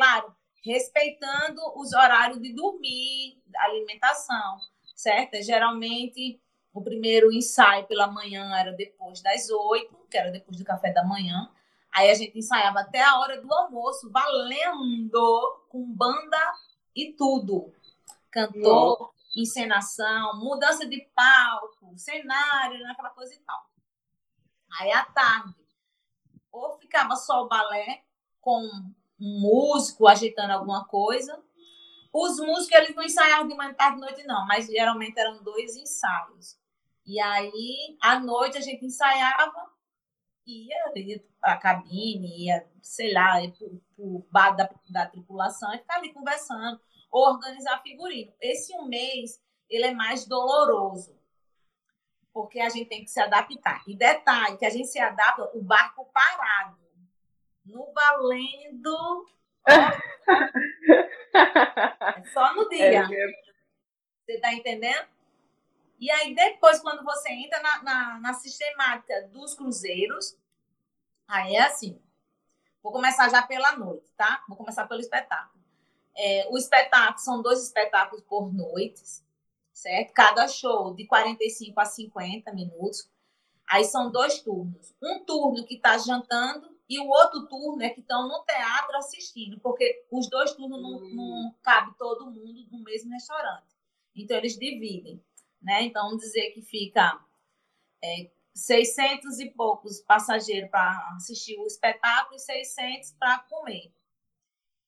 Claro, respeitando os horários de dormir, alimentação, certo? Geralmente, o primeiro ensaio pela manhã era depois das oito, que era depois do café da manhã. Aí a gente ensaiava até a hora do almoço, valendo, com banda e tudo. Cantor, encenação, mudança de palco, cenário, aquela coisa e tal. Aí à tarde, ou ficava só o balé com um músico agitando alguma coisa. Os músicos, eles não ensaiavam de manhã, tarde, noite, não, mas geralmente eram dois ensaios. E aí, à noite, a gente ensaiava, ia, ia para a cabine, ia, sei lá, ia para o bar da, da tripulação e ficar ali conversando, ou organizar figurino. Esse um mês, ele é mais doloroso, porque a gente tem que se adaptar. E detalhe, que a gente se adapta, o barco parado no valendo. é só no dia. É você está entendendo? E aí, depois, quando você entra na, na, na, sistemática dos cruzeiros, aí é assim. Vou começar já pela noite, tá? Vou começar pelo espetáculo. É, o espetáculo são dois espetáculos por noite, certo? Cada show de 45 a 50 minutos. Aí são dois turnos. Um turno que está jantando e o outro turno é que estão no teatro assistindo, porque os dois turnos não, Hum. não cabe todo mundo no mesmo restaurante. Então, eles dividem, né? Então, vamos dizer que fica é, 600 e poucos passageiros para assistir o espetáculo e 600 para comer.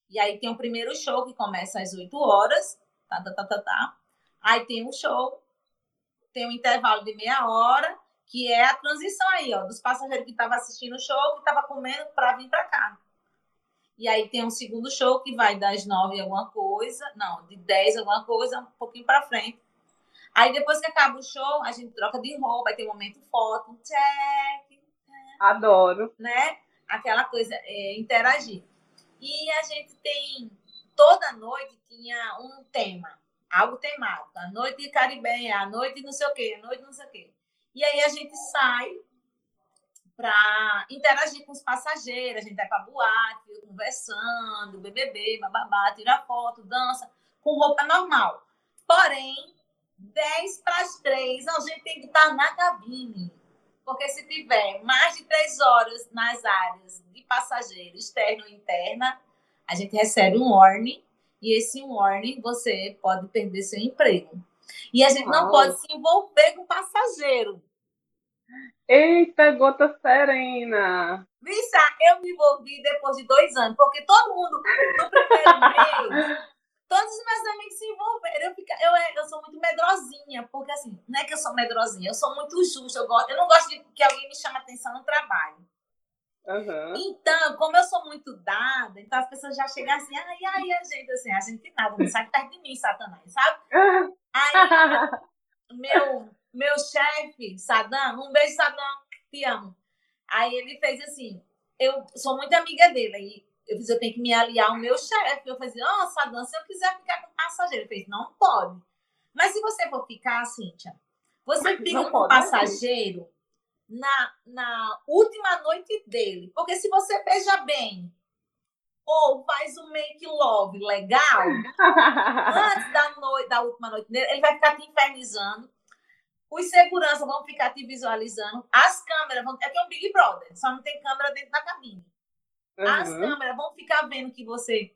E aí tem o primeiro show que começa às 8 horas, tá, tá, tá, tá, tá. Aí tem um show, tem um intervalo de meia hora, que é a transição aí, ó, dos passageiros que estavam assistindo o show, que estavam comendo para vir para cá. E aí tem um segundo show que vai das 9 alguma coisa, não, de 10 alguma coisa, um pouquinho para frente. Aí depois que acaba o show, a gente troca de roupa, aí tem um momento foto, check, Adoro. né? Aquela coisa, é, interagir. E a gente tem, toda noite tinha um tema, algo temático. A noite caribenha, a noite não sei o quê, a noite não sei o quê. E aí a gente sai para interagir com os passageiros, a gente vai para boate, conversando, BBB, bababá, tira foto, dança, com roupa normal. Porém, 10 para as 3, a gente tem que estar na cabine. Porque se tiver mais de três horas nas áreas de passageiro externo e interna, a gente recebe um warning e esse warning você pode perder seu emprego. E a gente não Uau. pode se envolver com passageiro. Eita, gota serena. Vissa, eu me envolvi depois de dois anos, porque todo mundo, no primeiro mês, todos os meus amigos se envolveram. Eu, fica, eu, é- eu sou muito medrosinha, porque assim, não é que eu sou medrosinha, eu sou muito justa. Eu, gosto, eu não gosto de que alguém me chame atenção no trabalho. Aham. Então, como eu sou muito dada, então as pessoas já chegam assim, ai, ai, a gente, assim, a gente nada, não sai perto de mim, Satanás, sabe? Aí, meu, meu chefe, Sadam, um beijo, Sadam, te amo. Aí ele fez assim, eu sou muito amiga dele, aí eu fiz, eu tenho que me aliar ao meu chefe. Eu falei, ó, oh, Sadam, se eu quiser ficar com passageiro, ele fez, não pode. Mas se você for ficar, Cíntia, você fica com pode, né, passageiro na, na última noite dele. Porque se você beija bem ou faz um make love legal, antes da, noite, da última noite dele, ele vai ficar te infernizando. Os seguranças vão ficar te visualizando. As câmeras vão. É que é um Big Brother, só não tem câmera dentro da cabine. As Uhum. câmeras vão ficar vendo que você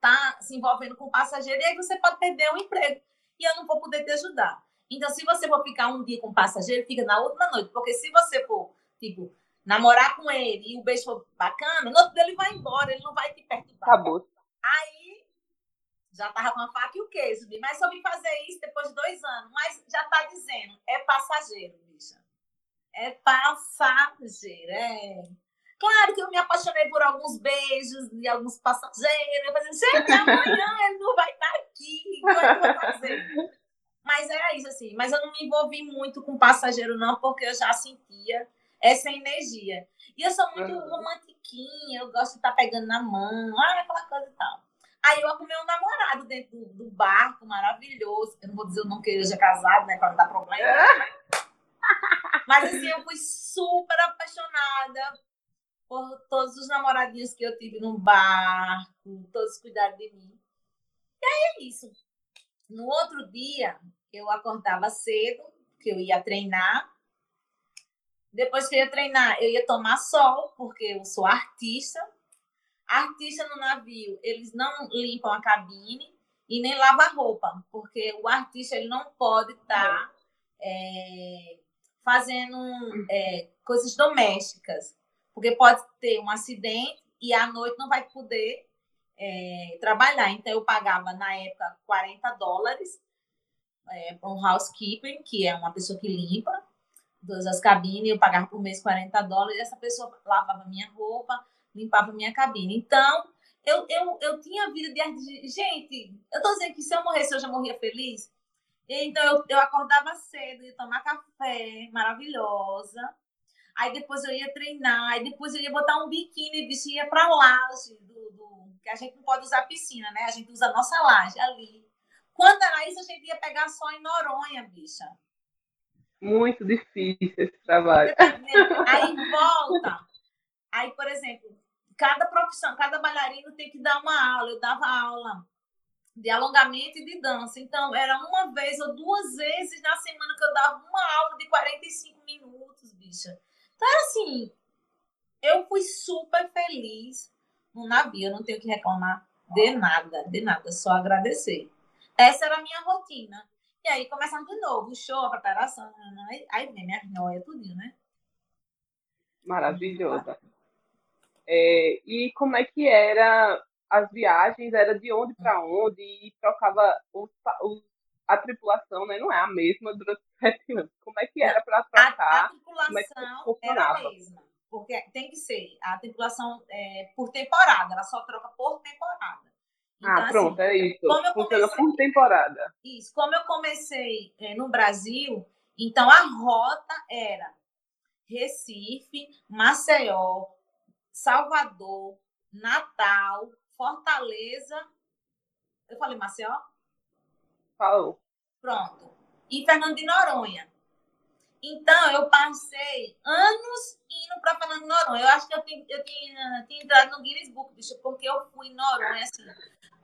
tá se envolvendo com o passageiro e aí você pode perder o emprego. E eu não vou poder te ajudar. Então, se você for ficar um dia com o passageiro, fica na última noite. Porque se você for, tipo, namorar com ele e o beijo for bacana, no outro dia ele vai embora, ele não vai te perturbar. Acabou. Aí já tava com a faca e o queijo, mas só vim fazer isso depois de dois anos. Mas já tá dizendo, é passageiro, bicha. É passageiro, é. Claro que eu me apaixonei por alguns beijos de alguns passageiros. Eu falei, gente, amanhã ele não vai estar aqui. Como é que eu vou fazer? Mas era isso, assim. Mas eu não me envolvi muito com passageiro, não, porque eu já sentia essa energia. E eu sou muito Uhum. romantiquinha, eu gosto de estar pegando na mão, ah, aquela coisa e tal. Aí eu arrumei um namorado dentro do, do barco, maravilhoso. Eu não vou dizer o nome que ele já é casado, né, para não dar problema. Mas assim, eu fui super apaixonada por todos os namoradinhos que eu tive no barco, todos cuidaram de mim. E aí é isso. No outro dia, eu acordava cedo, que eu ia treinar. Depois que eu ia treinar, eu ia tomar sol, porque eu sou artista. Artista no navio, eles não limpam a cabine e nem lavam a roupa, porque o artista ele não pode estar fazendo é, coisas domésticas, porque pode ter um acidente e à noite não vai poder é, trabalhar. Então, eu pagava, na época, 40 dólares é, para um housekeeping, que é uma pessoa que limpa todas as cabines, eu pagava por mês 40 dólares, essa pessoa lavava minha roupa, limpava minha cabine. Então, eu, eu, eu tinha vida de. Gente, eu tô dizendo que se eu morresse, eu já morria feliz. Então, eu, eu acordava cedo, ia tomar café, maravilhosa. Aí depois eu ia treinar, aí depois eu ia botar um biquíni, bicho, ia pra laje, do, do, que a gente não pode usar piscina, né? A gente usa a nossa laje ali. Quando era isso, a gente ia pegar sol em Noronha, bicha. Muito difícil esse trabalho. Aí volta. Aí, por exemplo, cada profissão, cada bailarino tem que dar uma aula. Eu dava aula de alongamento e de dança. Então, era uma vez ou duas vezes na semana que eu dava uma aula de 45 minutos, bicha. Então, era assim, eu fui super feliz no navio, eu não tenho que reclamar de nada, de nada, só agradecer. Essa era a minha rotina. E aí começando de novo, o show, a preparação, aí vem minha noia, tudinho, né? Maravilhosa. É, e como é que era as viagens? Era de onde para onde? E trocava os, os, a tripulação, né? Não é a mesma durante sete anos. Como é que era para trocar? A, a tripulação é era a mesma. Porque tem que ser a tripulação é, por temporada, ela só troca por temporada. Então, ah, pronto, assim, é isso. Funciona comecei, por temporada. Isso. Como eu comecei é, no Brasil, então a rota era Recife, Maceió, Salvador, Natal, Fortaleza. Eu falei Maceió? Falou. Pronto. E Fernando de Noronha. Então, eu passei anos indo para Fernando de Noronha. Eu acho que eu tinha, eu tinha, tinha entrado no Guinness Book, bicho, porque eu fui em Noronha, assim.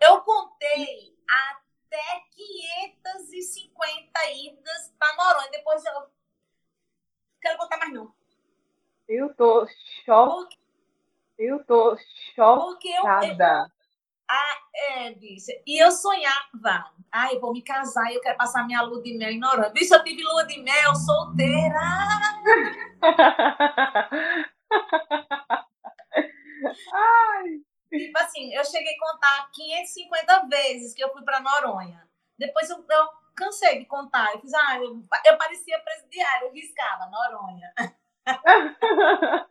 Eu contei até 550 idas para Noronha. Depois eu quero contar mais não. Eu tô chocada. Eu tô chocada. Porque eu, eu, ah, é. E eu sonhava. Ai, eu vou me casar e eu quero passar minha lua de mel em Noronha. Bicho, eu tive lua de mel solteira. Ai. Tipo assim, eu cheguei a contar 550 vezes que eu fui para Noronha. Depois eu, eu, cansei de contar. Eu fiz, ah, eu, eu parecia presidiário, eu riscava Noronha.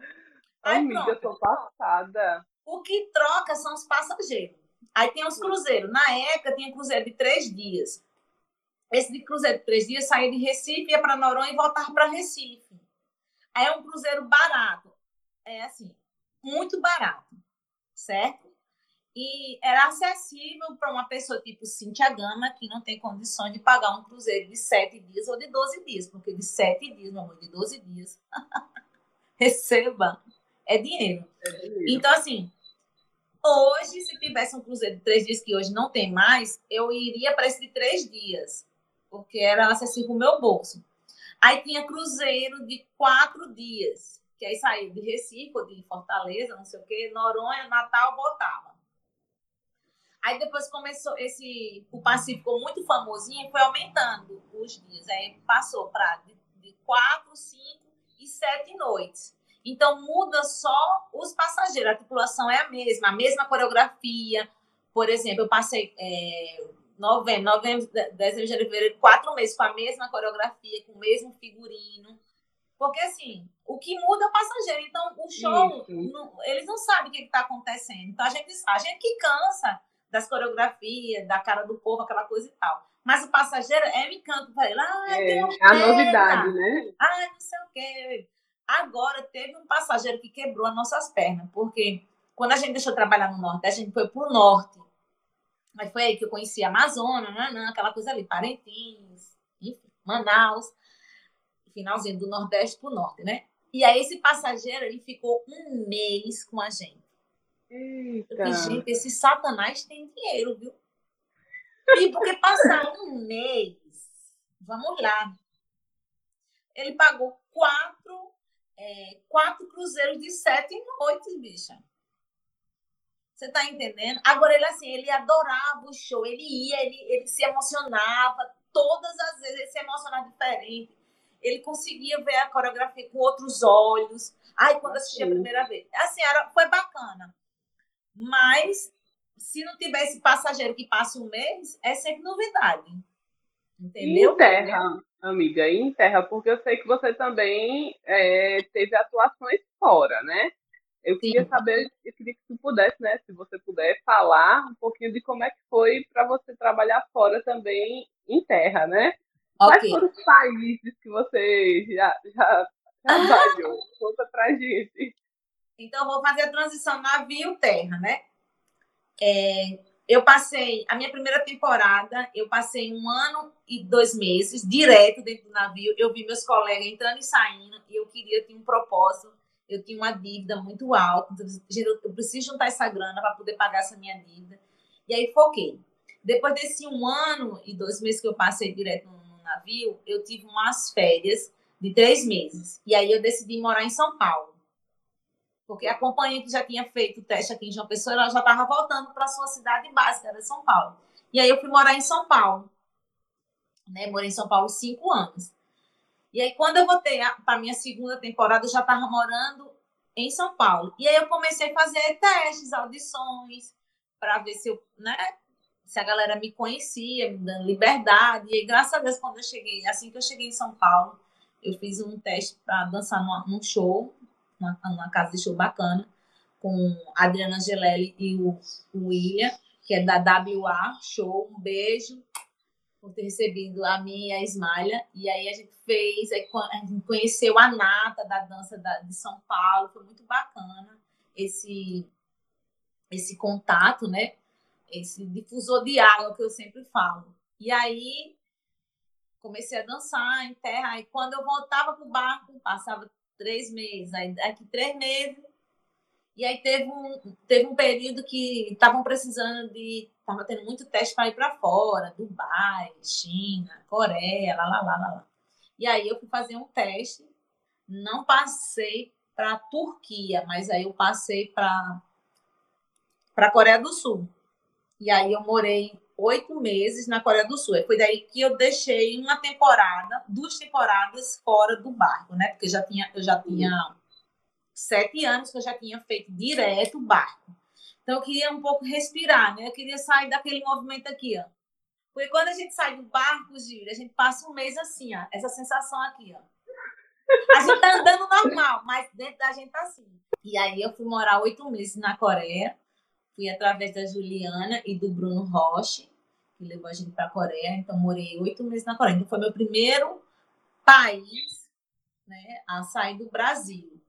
Ai, Amiga, eu tô passada. O que troca são os passageiros. Aí tem os cruzeiros. Na época tinha cruzeiro de três dias. Esse de cruzeiro de três dias saía de Recife, ia para Noronha e voltava para Recife. Aí é um cruzeiro barato. É assim, muito barato, certo? E era acessível para uma pessoa tipo Cintia Gama, que não tem condições de pagar um cruzeiro de sete dias ou de 12 dias, porque de sete dias, meu amor, de 12 dias, receba, é dinheiro. é dinheiro. Então, assim, Hoje, se tivesse um cruzeiro de três dias, que hoje não tem mais, eu iria para esse de três dias, porque era acessível o meu bolso. Aí tinha cruzeiro de quatro dias, que aí saía de Recife, ou de Fortaleza, não sei o quê, Noronha, Natal, voltava. Aí depois começou esse. O Pacífico muito famosinho foi aumentando os dias. Aí passou para de, de quatro, cinco e sete noites. Então, muda só os passageiros, a tripulação é a mesma, a mesma coreografia. Por exemplo, eu passei é, novembro, novembro, dezembro, janeiro, fevereiro, quatro meses com a mesma coreografia, com o mesmo figurino. Porque, assim, o que muda é o passageiro. Então, o show, não, eles não sabem o que está acontecendo. Então, a gente, a gente que cansa das coreografias, da cara do povo, aquela coisa e tal. Mas o passageiro é me encanto para ele. Ah, é, a novidade, né? Ah, não sei o quê. Agora, teve um passageiro que quebrou as nossas pernas, porque quando a gente deixou de trabalhar no norte, a gente foi para o norte. Mas foi aí que eu conheci a Amazônia, né, né, aquela coisa ali, Parintins, enfim, Manaus, finalzinho do Nordeste para o Norte, né? E aí esse passageiro, ele ficou um mês com a gente. Eita. Eu gente, esse satanás tem dinheiro, viu? E porque passar um mês, vamos lá, ele pagou quatro é, quatro cruzeiros de sete noites, bicha. Você tá entendendo? Agora, ele assim, ele adorava o show, ele ia, ele, ele se emocionava, todas as vezes ele se emocionava diferente. Ele conseguia ver a coreografia com outros olhos. Ai, quando assisti a primeira vez. Assim, era, foi bacana. Mas, se não tivesse passageiro que passe um mês, é sempre novidade. Entendeu? Em terra, amiga, em terra, porque eu sei que você também é, teve atuações fora, né? Eu queria Sim. saber, eu queria que você pudesse, né? Se você puder falar um pouquinho de como é que foi para você trabalhar fora também em terra, né? Okay. Quais foram os países que você já, já trabalhou? Ah. Conta pra gente. Então, vou fazer a transição navio-terra, né? É, eu passei, a minha primeira temporada, eu passei um ano e dois meses direto dentro do navio. Eu vi meus colegas entrando e saindo, e eu queria ter um propósito. Eu tinha uma dívida muito alta, então, eu preciso juntar essa grana para poder pagar essa minha dívida. E aí foquei. Depois desse um ano e dois meses que eu passei direto no navio, eu tive umas férias de três meses. E aí eu decidi morar em São Paulo. Porque a companhia que já tinha feito o teste aqui em João Pessoa, ela já estava voltando para sua cidade básica, era São Paulo. E aí eu fui morar em São Paulo. Né? Morei em São Paulo cinco anos. E aí, quando eu voltei para a minha segunda temporada, eu já estava morando em São Paulo. E aí eu comecei a fazer testes, audições, para ver se eu, né, se a galera me conhecia, me dando liberdade. E aí, graças a Deus, quando eu cheguei, assim que eu cheguei em São Paulo, eu fiz um teste para dançar num show, numa, numa, casa de show bacana, com a Adriana Angelelli e o, o William, que é da WA Show. Um beijo por ter recebido a minha e a Ismalha. E aí a gente fez, a gente conheceu a Nata da dança da, de São Paulo, foi muito bacana esse, esse contato, né? esse difusor de água que eu sempre falo. E aí comecei a dançar em terra. E quando eu voltava para o barco, passava três meses. Aí daqui três meses. E aí teve um, teve um período que estavam precisando de. Estava tendo muito teste para ir para fora, Dubai, China, Coreia, lá, lá, lá, lá, lá. E aí eu fui fazer um teste. Não passei para a Turquia, mas aí eu passei para a Coreia do Sul. E aí eu morei oito meses na Coreia do Sul. Foi daí que eu deixei uma temporada, duas temporadas fora do barco, né? Porque já tinha, eu já tinha sete anos que eu já tinha feito direto barco. Então eu queria um pouco respirar, né? Eu queria sair daquele movimento aqui, ó. Porque quando a gente sai do barco, Gíria, a gente passa um mês assim, ó. Essa sensação aqui, ó. A gente tá andando normal, mas dentro da gente tá assim. E aí eu fui morar oito meses na Coreia fui através da Juliana e do Bruno Roche, que levou a gente para a Coreia. Então, morei oito meses na Coreia. Então, foi meu primeiro país né, a sair do Brasil.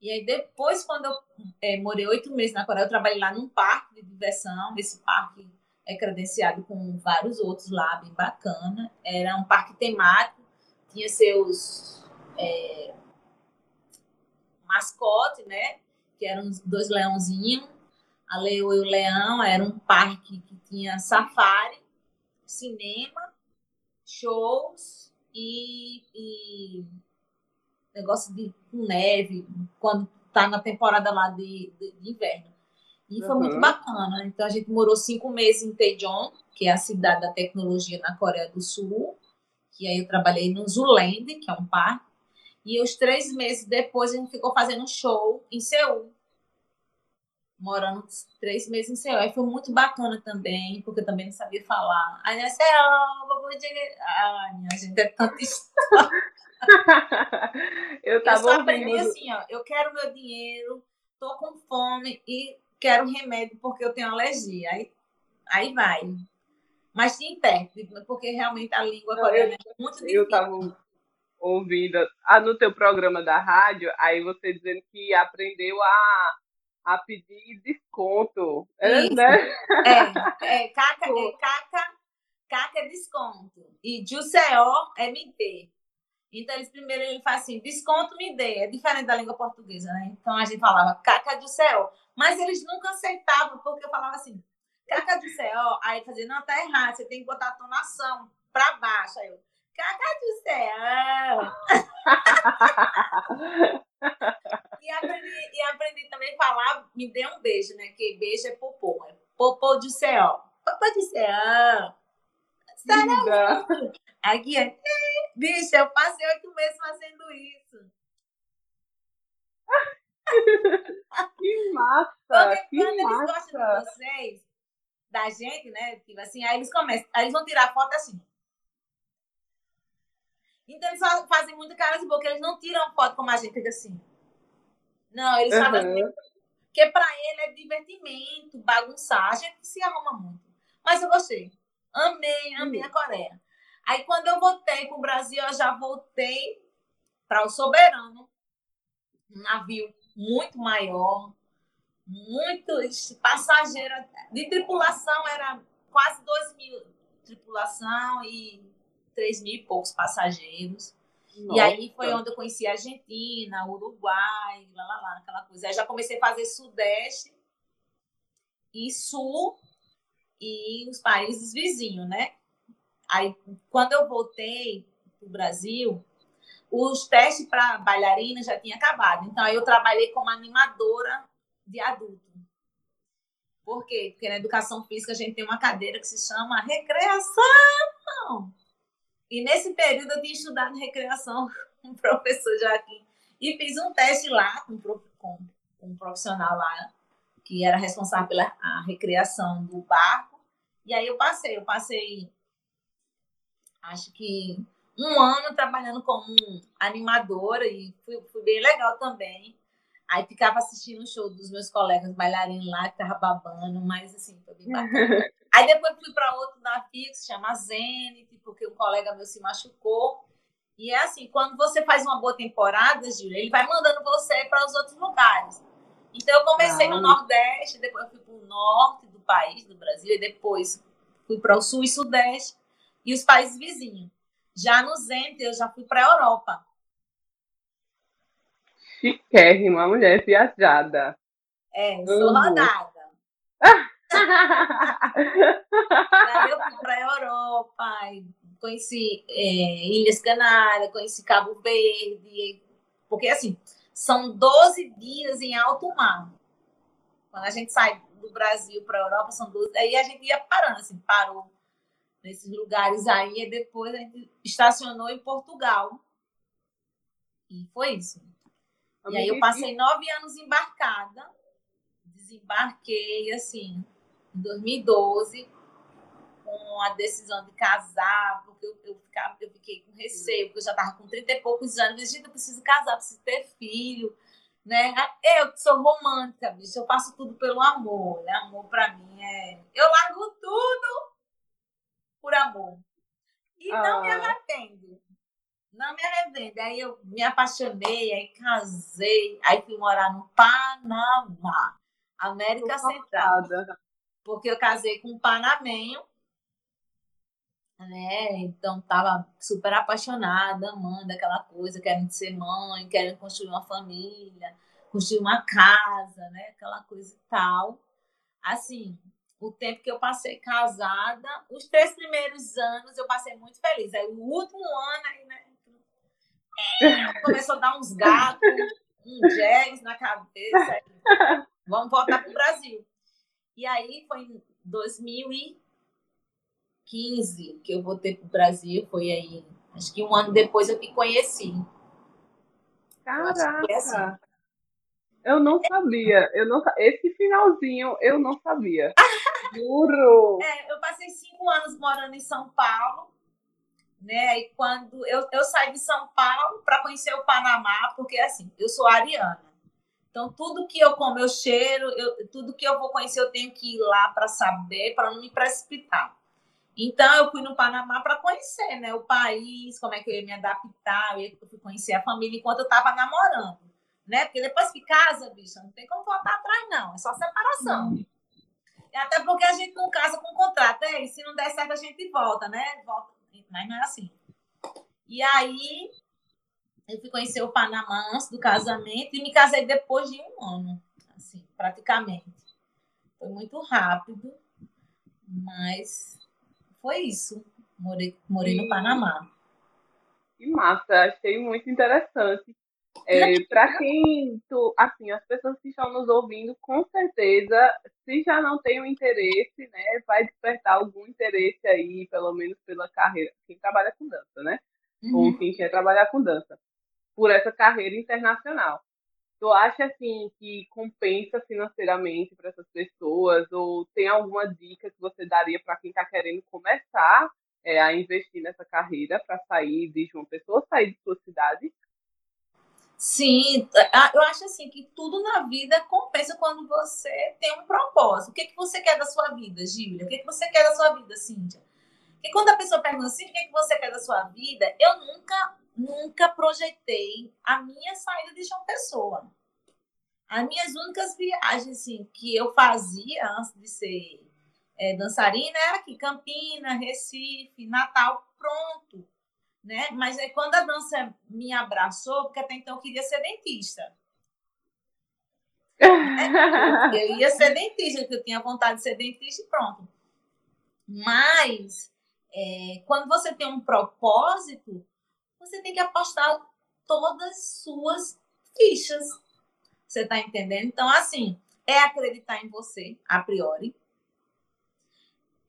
E aí, depois, quando eu é, morei oito meses na Coreia, eu trabalhei lá num parque de diversão. Esse parque é credenciado com vários outros lá, bem bacana. Era um parque temático, tinha seus é, mascotes, né? Que eram dois leãozinhos a Leo e o Leão era um parque que tinha safari, cinema, shows e, e negócio de neve, quando tá na temporada lá de, de, de inverno. E foi uhum. muito bacana. Então a gente morou cinco meses em Daejeon, que é a cidade da tecnologia na Coreia do Sul. Que aí eu trabalhei no Zuland, que é um parque. E os três meses depois a gente ficou fazendo um show em Seul morando três meses em Seul. Aí foi muito bacana também, porque eu também não sabia falar. Aí, né, Seul, vou. Ai, minha gente, é tanta história. eu tava eu só aprendi assim, ó, eu quero meu dinheiro, tô com fome e quero remédio porque eu tenho alergia. Aí, aí vai. Mas tinha intérprete, porque realmente a língua coreana é muito difícil. Eu tava ouvindo ah, no teu programa da rádio, aí você dizendo que aprendeu a a pedir desconto. É, né? é, é, caca, é caca, caca é desconto. E Jusceó é me dê. Então, eles primeiro ele faz assim, desconto me dê. É diferente da língua portuguesa, né? Então, a gente falava caca de céu. Mas eles nunca aceitavam, porque eu falava assim, caca de céu. Aí ele fazia, não, tá errado, você tem que botar a tonação para baixo. Aí eu, caca de céu. E, aprendi, e aprendi também a falar, me dê um beijo, né? Que beijo é popô. É popô de céu. Popô de céu. Será? Aqui é. Bicho, eu passei oito meses fazendo isso. que massa! Porque que quando massa. eles gostam de vocês, da gente, né? Tipo assim, aí eles começam, aí eles vão tirar foto assim. Então eles fazem muito cara de boca, eles não tiram foto como a gente fica assim. Não, eles uhum. fazem assim, porque para ele é divertimento, bagunçar. A gente se arruma muito. Mas eu gostei. Amei, amei uhum. a Coreia. Aí quando eu voltei para o Brasil, eu já voltei para o Soberano. Um navio muito maior, muito passageiro. De tripulação era quase 2 mil tripulação e 3 mil e poucos passageiros. Nossa. E aí foi onde eu conheci a Argentina, Uruguai, lá, lá, lá, aquela coisa. Aí já comecei a fazer Sudeste e Sul e os países vizinhos, né? Aí, quando eu voltei para o Brasil, os testes para bailarina já tinham acabado. Então, aí eu trabalhei como animadora de adulto. Por quê? Porque na educação física a gente tem uma cadeira que se chama recreação. E nesse período eu tinha estudado recreação com o professor Joaquim. E fiz um teste lá com, com, com um profissional lá, que era responsável pela a recreação do barco. E aí eu passei, eu passei, acho que um ano trabalhando como animadora e fui, fui bem legal também. Aí ficava assistindo o show dos meus colegas bailarinos lá, que tava babando, mas assim, foi bem bacana. Aí depois fui para outro da que se chama Zenit, porque um colega meu se machucou. E é assim, quando você faz uma boa temporada, Gil, ele vai mandando você para os outros lugares. Então eu comecei ah. no Nordeste, depois fui para o Norte do país, do Brasil, e depois fui para o Sul e Sudeste e os países vizinhos. Já no Zenit, eu já fui para a Europa. Chiquérrima, mulher viajada. É, sou rodada. Daí eu fui para a Europa, conheci é, Ilhas Canárias, conheci Cabo Verde, porque assim, são 12 dias em alto mar. Quando a gente sai do Brasil para a Europa, são 12, aí a gente ia parando, assim, parou nesses lugares aí, e depois a gente estacionou em Portugal. E foi isso. E aí eu passei nove anos embarcada, desembarquei assim em 2012 com a decisão de casar, porque eu, eu, ficava, eu fiquei com receio, porque eu já estava com 30 e poucos anos, gente, eu preciso casar, preciso ter filho, né? Eu que sou romântica, bicho, eu faço tudo pelo amor, né? Amor para mim é, eu largo tudo por amor. E ah. não me ah. arrependo. Não me arrependo. Aí eu me apaixonei, aí casei, aí fui morar no Panamá, América Central. Porque eu casei com um panamenho, né? Então tava super apaixonada, amando aquela coisa, querendo ser mãe, querendo construir uma família, construir uma casa, né? Aquela coisa e tal. Assim, o tempo que eu passei casada, os três primeiros anos eu passei muito feliz. Aí o último ano aí, né? Começou a dar uns gatos, um jazz na cabeça. Vamos voltar para o Brasil. E aí foi em 2015 que eu voltei para o Brasil. Foi aí, acho que um ano depois eu me conheci. Caraca! Eu, assim. eu não sabia. Eu não, esse finalzinho eu não sabia. Juro! É, eu passei cinco anos morando em São Paulo né? E quando eu, eu saí de São Paulo para conhecer o Panamá, porque assim, eu sou ariana. Então, tudo que eu como, eu cheiro, eu, tudo que eu vou conhecer, eu tenho que ir lá para saber, para não me precipitar. Então, eu fui no Panamá para conhecer né, o país, como é que eu ia me adaptar, eu, fui conhecer a família enquanto eu estava namorando. Né? Porque depois que casa, bicha, não tem como voltar atrás, não. É só separação. Hum. Até porque a gente não casa com contrato. É, e se não der certo, a gente volta, né? Volta mas não é assim. E aí, eu fui conhecer o Panamá antes do casamento e me casei depois de um ano, assim, praticamente. Foi muito rápido, mas foi isso. Morei, morei no Panamá. Que massa, achei muito interessante. É, para quem tu, assim, as pessoas que estão nos ouvindo, com certeza, se já não tem o um interesse, né, vai despertar algum interesse aí, pelo menos pela carreira, quem trabalha com dança, né? Uhum. Ou quem quer trabalhar com dança, por essa carreira internacional. Tu acha assim que compensa financeiramente para essas pessoas ou tem alguma dica que você daria para quem está querendo começar é, a investir nessa carreira para sair de uma pessoa, sair de sua cidade Sim, eu acho assim que tudo na vida compensa quando você tem um propósito. O que, é que você quer da sua vida, Gília? O que, é que você quer da sua vida, Cíntia? Porque quando a pessoa pergunta assim, o que, é que você quer da sua vida, eu nunca, nunca projetei a minha saída de João Pessoa. As minhas únicas viagens assim, que eu fazia antes de ser é, dançarina era aqui, Campina, Recife, Natal, pronto né? Mas aí quando a dança me abraçou, porque até então eu queria ser dentista. eu ia ser dentista, porque eu tinha vontade de ser dentista e pronto. Mas é, quando você tem um propósito, você tem que apostar todas as suas fichas. Você está entendendo? Então, assim, é acreditar em você, a priori.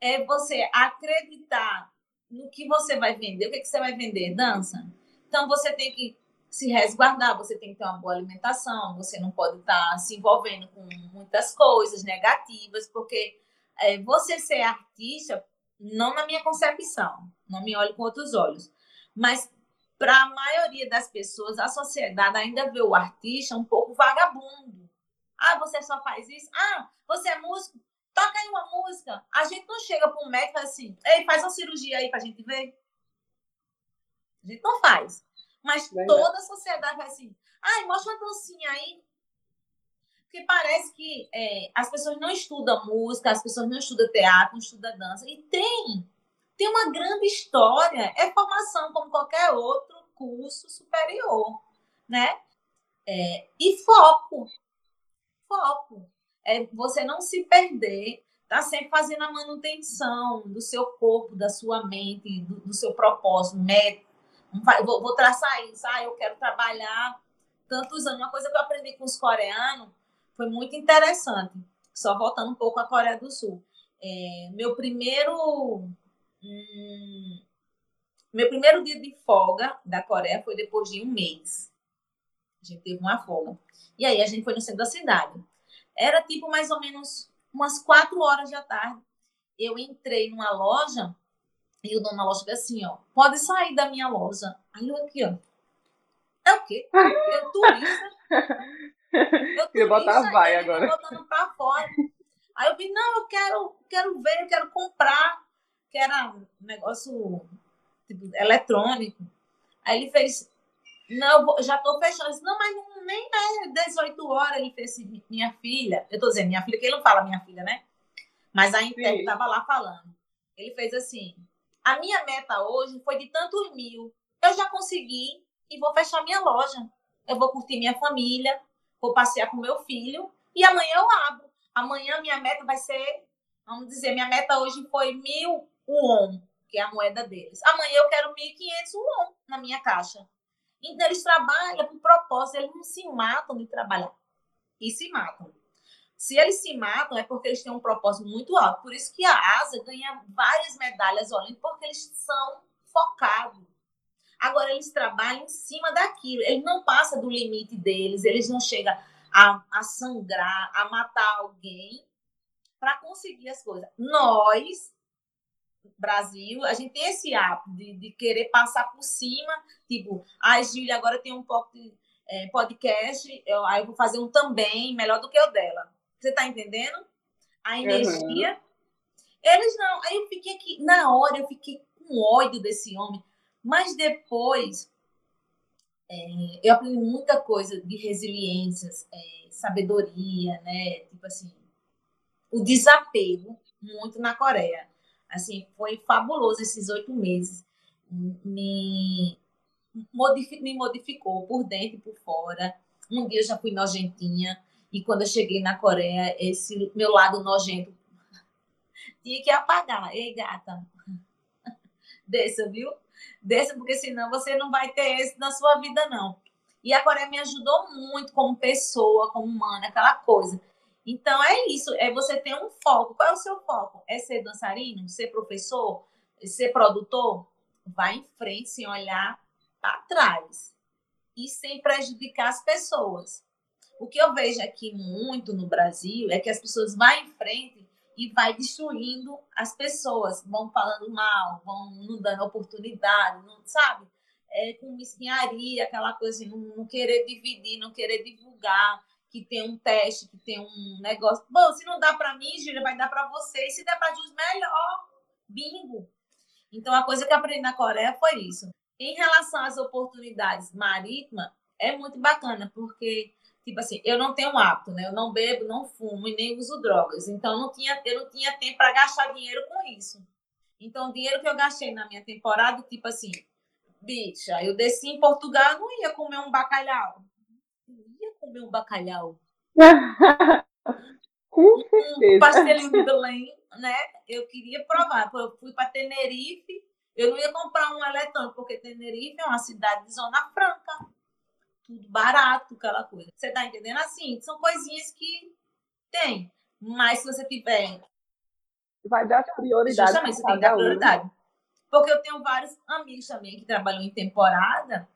É você acreditar no que você vai vender. O que, é que você vai vender? Dança. Então, você tem que se resguardar, você tem que ter uma boa alimentação, você não pode estar se envolvendo com muitas coisas negativas, porque é, você ser artista, não na minha concepção, não me olhe com outros olhos, mas para a maioria das pessoas, a sociedade ainda vê o artista um pouco vagabundo. Ah, você só faz isso? Ah, você é músico? Toca aí uma música. A gente não chega para um médico assim, ei, faz uma cirurgia aí para a gente ver. A gente não faz. Mas toda a sociedade vai assim, ai, mostra uma dancinha aí. Porque parece que é, as pessoas não estudam música, as pessoas não estudam teatro, não estudam dança. E tem tem uma grande história, é formação como qualquer outro curso superior, né? É, e foco, foco, é você não se perder, tá sempre fazendo a manutenção do seu corpo, da sua mente, do, do seu propósito, método. Vou, vou traçar isso, ah, eu quero trabalhar tantos anos. Uma coisa que eu aprendi com os coreanos foi muito interessante, só voltando um pouco à Coreia do Sul. É, meu primeiro Hum, meu primeiro dia de folga da Coreia foi depois de um mês. A gente teve uma folga. E aí a gente foi no centro da cidade. Era tipo mais ou menos umas quatro horas da tarde. Eu entrei numa loja e o dono da loja disse assim, ó, pode sair da minha loja. Aí eu aqui, ó. É o quê? Eu turista. Eu turista, botar vai agora. Botando pra fora. Aí eu vi, não, eu quero, quero ver, eu quero comprar que era um negócio tipo, eletrônico. Aí ele fez, não, já estou fechando. disse, não, mas não, nem é 18 horas. Ele fez assim, minha filha, eu estou dizendo minha filha, que ele não fala minha filha, né? Mas a intérprete estava lá falando. Ele fez assim, a minha meta hoje foi de tantos mil. Eu já consegui e vou fechar minha loja. Eu vou curtir minha família, vou passear com meu filho e amanhã eu abro. Amanhã minha meta vai ser, vamos dizer, minha meta hoje foi mil won, que é a moeda deles. Amanhã eu quero 1.500 won na minha caixa. Então, eles trabalham por propósito, eles não se matam de trabalhar. E se matam. Se eles se matam, é porque eles têm um propósito muito alto. Por isso que a Asa ganha várias medalhas olímpicas, porque eles são focados. Agora, eles trabalham em cima daquilo. Eles não passam do limite deles, eles não chegam a, a sangrar, a matar alguém para conseguir as coisas. Nós Brasil, a gente tem esse hábito de, de querer passar por cima, tipo, ai, ah, Gília, agora tem um é, podcast, eu, aí eu vou fazer um também, melhor do que o dela. Você tá entendendo? A energia. Uhum. Eles não. Aí eu fiquei aqui, na hora eu fiquei com ódio desse homem, mas depois é, eu aprendi muita coisa de resiliências, é, sabedoria, né? Tipo assim, o desapego muito na Coreia. Assim, foi fabuloso esses oito meses. Me, me modificou por dentro e por fora. Um dia eu já fui nojentinha, e quando eu cheguei na Coreia, esse meu lado nojento tinha que apagar. Ei, gata, desça, viu? Desça, porque senão você não vai ter esse na sua vida, não. E a Coreia me ajudou muito como pessoa, como humana, aquela coisa. Então é isso, é você ter um foco. Qual é o seu foco? É ser dançarino, ser professor, ser produtor? Vai em frente sem olhar para trás e sem prejudicar as pessoas. O que eu vejo aqui muito no Brasil é que as pessoas vão em frente e vai destruindo as pessoas, vão falando mal, vão não dando oportunidade, não sabe? É, com mesquinharia, aquela coisa não, não querer dividir, não querer divulgar que tem um teste, que tem um negócio. Bom, se não dá para mim, Júlia, vai dar para você. E se der para Jus, melhor. Bingo. Então, a coisa que aprendi na Coreia foi isso. Em relação às oportunidades marítimas, é muito bacana, porque, tipo assim, eu não tenho hábito, né? Eu não bebo, não fumo e nem uso drogas. Então, não tinha, eu não tinha tempo para gastar dinheiro com isso. Então, o dinheiro que eu gastei na minha temporada, tipo assim, bicha, eu desci em Portugal, eu não ia comer um bacalhau comer um bacalhau. Com certeza. Um pastelinho de Belém, né? Eu queria provar. Eu fui para Tenerife, eu não ia comprar um eletrônico, porque Tenerife é uma cidade de zona franca. tudo barato, aquela coisa. Você tá entendendo? Assim, são coisinhas que tem. Mas se você tiver. Vai dar prioridade. Justamente, você tem que dar prioridade. Porque eu tenho vários amigos também que trabalham em temporada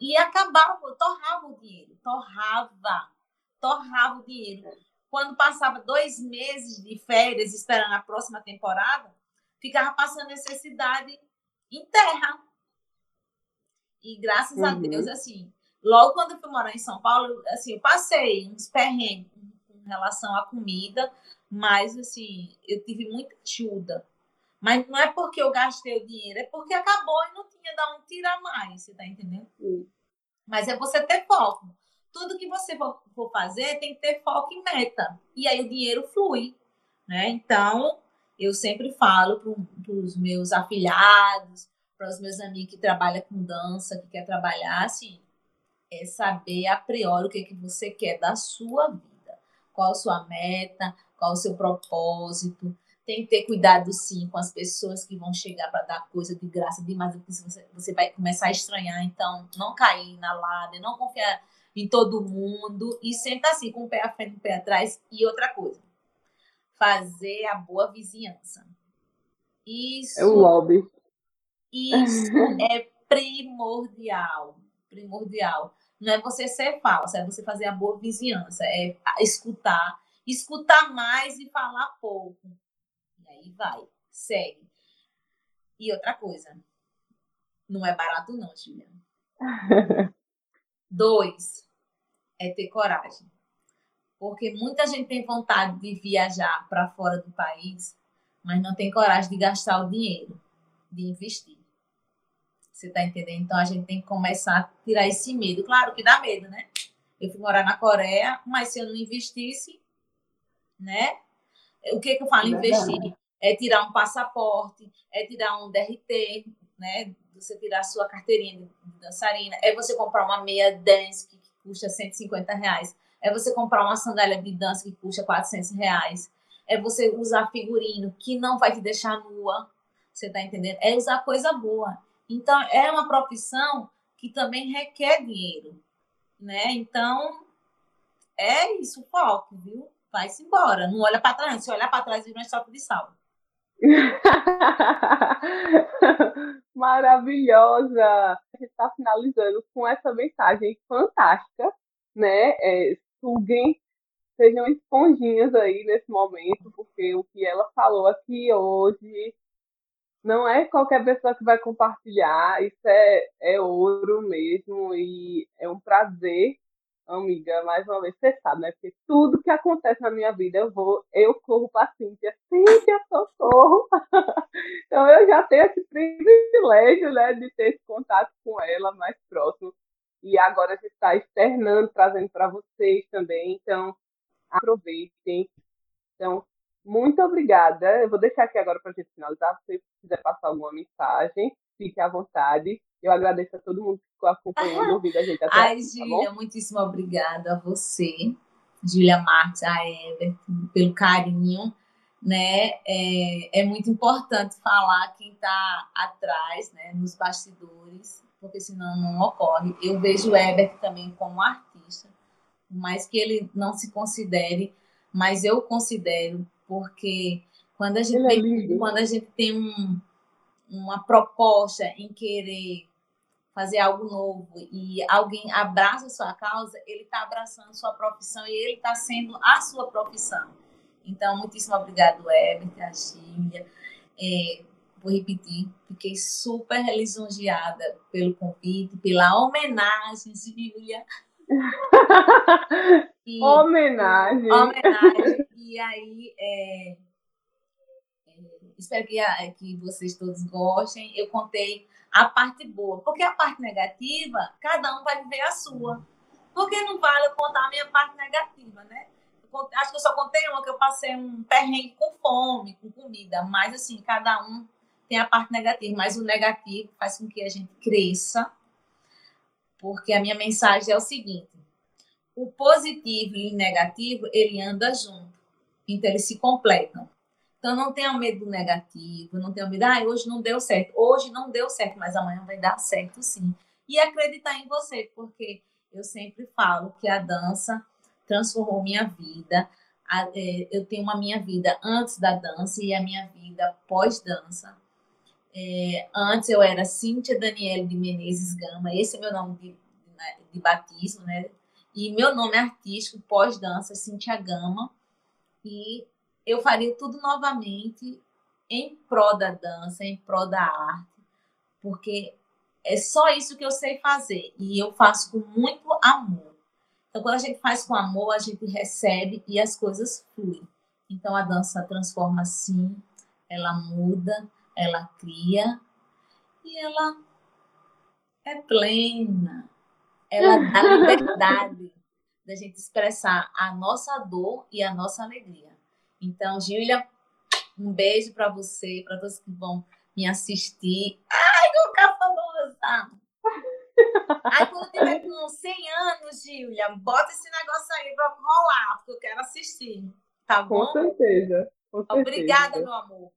e acabava, torrava o dinheiro, torrava, torrava o dinheiro. Quando passava dois meses de férias esperando a próxima temporada, ficava passando necessidade em terra. E graças uhum. a Deus, assim, logo quando eu fui morar em São Paulo, assim, eu passei uns perrengues com relação à comida, mas assim, eu tive muita ajuda. Mas não é porque eu gastei o dinheiro, é porque acabou e não tinha de onde tirar mais, você tá entendendo? Uhum. Mas é você ter foco. Tudo que você for, for fazer tem que ter foco e meta. E aí o dinheiro flui. Né? Então, eu sempre falo para os meus afilhados, para os meus amigos que trabalham com dança, que quer trabalhar, assim, é saber a priori o que, que você quer da sua vida. Qual a sua meta, qual o seu propósito. Tem que ter cuidado, sim, com as pessoas que vão chegar para dar coisa de graça demais, porque você, você vai começar a estranhar. Então, não cair na lábia, não confiar em todo mundo e sempre assim, com o pé à frente e o pé atrás. E outra coisa, fazer a boa vizinhança. Isso. É o lobby. Isso é primordial. Primordial. Não é você ser falsa, é você fazer a boa vizinhança, é escutar, escutar mais e falar pouco. E vai, segue. E outra coisa, não é barato não, Juliana. Dois, é ter coragem. Porque muita gente tem vontade de viajar para fora do país, mas não tem coragem de gastar o dinheiro, de investir. Você está entendendo? Então a gente tem que começar a tirar esse medo. Claro que dá medo, né? Eu fui morar na Coreia, mas se eu não investisse, né? O que, que eu falo? Investir é tirar um passaporte, é tirar um DRT, né? Você tirar a sua carteirinha de dançarina, é você comprar uma meia dance que custa 150 reais, é você comprar uma sandália de dança que custa 400 reais, é você usar figurino que não vai te deixar nua, você tá entendendo? É usar coisa boa. Então, é uma profissão que também requer dinheiro, né? Então, é isso, foco, viu? Vai-se embora. Não olha para trás. Se olhar para trás, vira um estoque de sal. Maravilhosa! A gente está finalizando com essa mensagem fantástica, né? É, suguem, sejam esponjinhas aí nesse momento, porque o que ela falou aqui hoje não é qualquer pessoa que vai compartilhar, isso é, é ouro mesmo e é um prazer, amiga, mais uma vez, você sabe, né? Porque tudo que acontece na minha vida, eu vou, eu corro para Cíntia, Cíntia, socorro! então eu já tenho esse privilégio, né, de ter esse contato com ela mais próximo. E agora a gente está externando, trazendo para vocês também, então aproveitem. Então, muito obrigada. Eu vou deixar aqui agora para a gente finalizar. Se você quiser passar alguma mensagem, fique à vontade. Eu agradeço a todo mundo que ficou acompanhando, ouvindo a gente até Ai, aqui, Gília, tá muitíssimo obrigada a você, Júlia Marques, a Ever, pelo carinho. Né? É, é muito importante falar quem está atrás, né, nos bastidores, porque senão não ocorre. Eu vejo o Eber também como artista, mais que ele não se considere, mas eu considero porque quando a gente, é tem, quando a gente tem um, uma proposta em querer fazer algo novo e alguém abraça a sua causa, ele está abraçando sua profissão e ele está sendo a sua profissão. Então, muitíssimo obrigado, Herbert, a Gília. É, vou repetir, fiquei super lisonjeada pelo convite, pela homenagem, Gília. E, homenagem. Homenagem. E aí, é, é, espero que, que vocês todos gostem. Eu contei a parte boa, porque a parte negativa, cada um vai viver a sua. Porque não vale eu contar a minha parte negativa, né? acho que eu só contei uma que eu passei um perrengue com fome, com comida, mas assim, cada um tem a parte negativa, mas o negativo faz com que a gente cresça, porque a minha mensagem é o seguinte: o positivo e o negativo, ele anda junto. Então, eles se completam. Então, não tenha medo do negativo, não tenha medo, ah, hoje não deu certo. Hoje não deu certo, mas amanhã vai dar certo sim. E acreditar em você, porque eu sempre falo que a dança transformou minha vida. É, eu tenho uma minha vida antes da dança e a minha vida pós-dança. É, antes eu era Cíntia Daniele de Menezes Gama, esse é meu nome de, né, de batismo, né? E meu nome artístico pós-dança é Cíntia Gama. E eu faria tudo novamente em prol da dança, em prol da arte, porque é só isso que eu sei fazer e eu faço com muito amor. Então, quando a gente faz com amor, a gente recebe e as coisas fluem. Então, a dança transforma sim, ela muda, ela cria e ela é plena. Ela dá liberdade da gente expressar a nossa dor e a nossa alegria. Então, Gília, um beijo para você, para todos que vão me assistir. Ai, vou ficar famosa! Aí quando tiver com 100 anos, Gília, bota esse negócio aí para rolar, porque eu quero assistir. Tá bom? Com certeza. Com certeza. Obrigada, meu amor.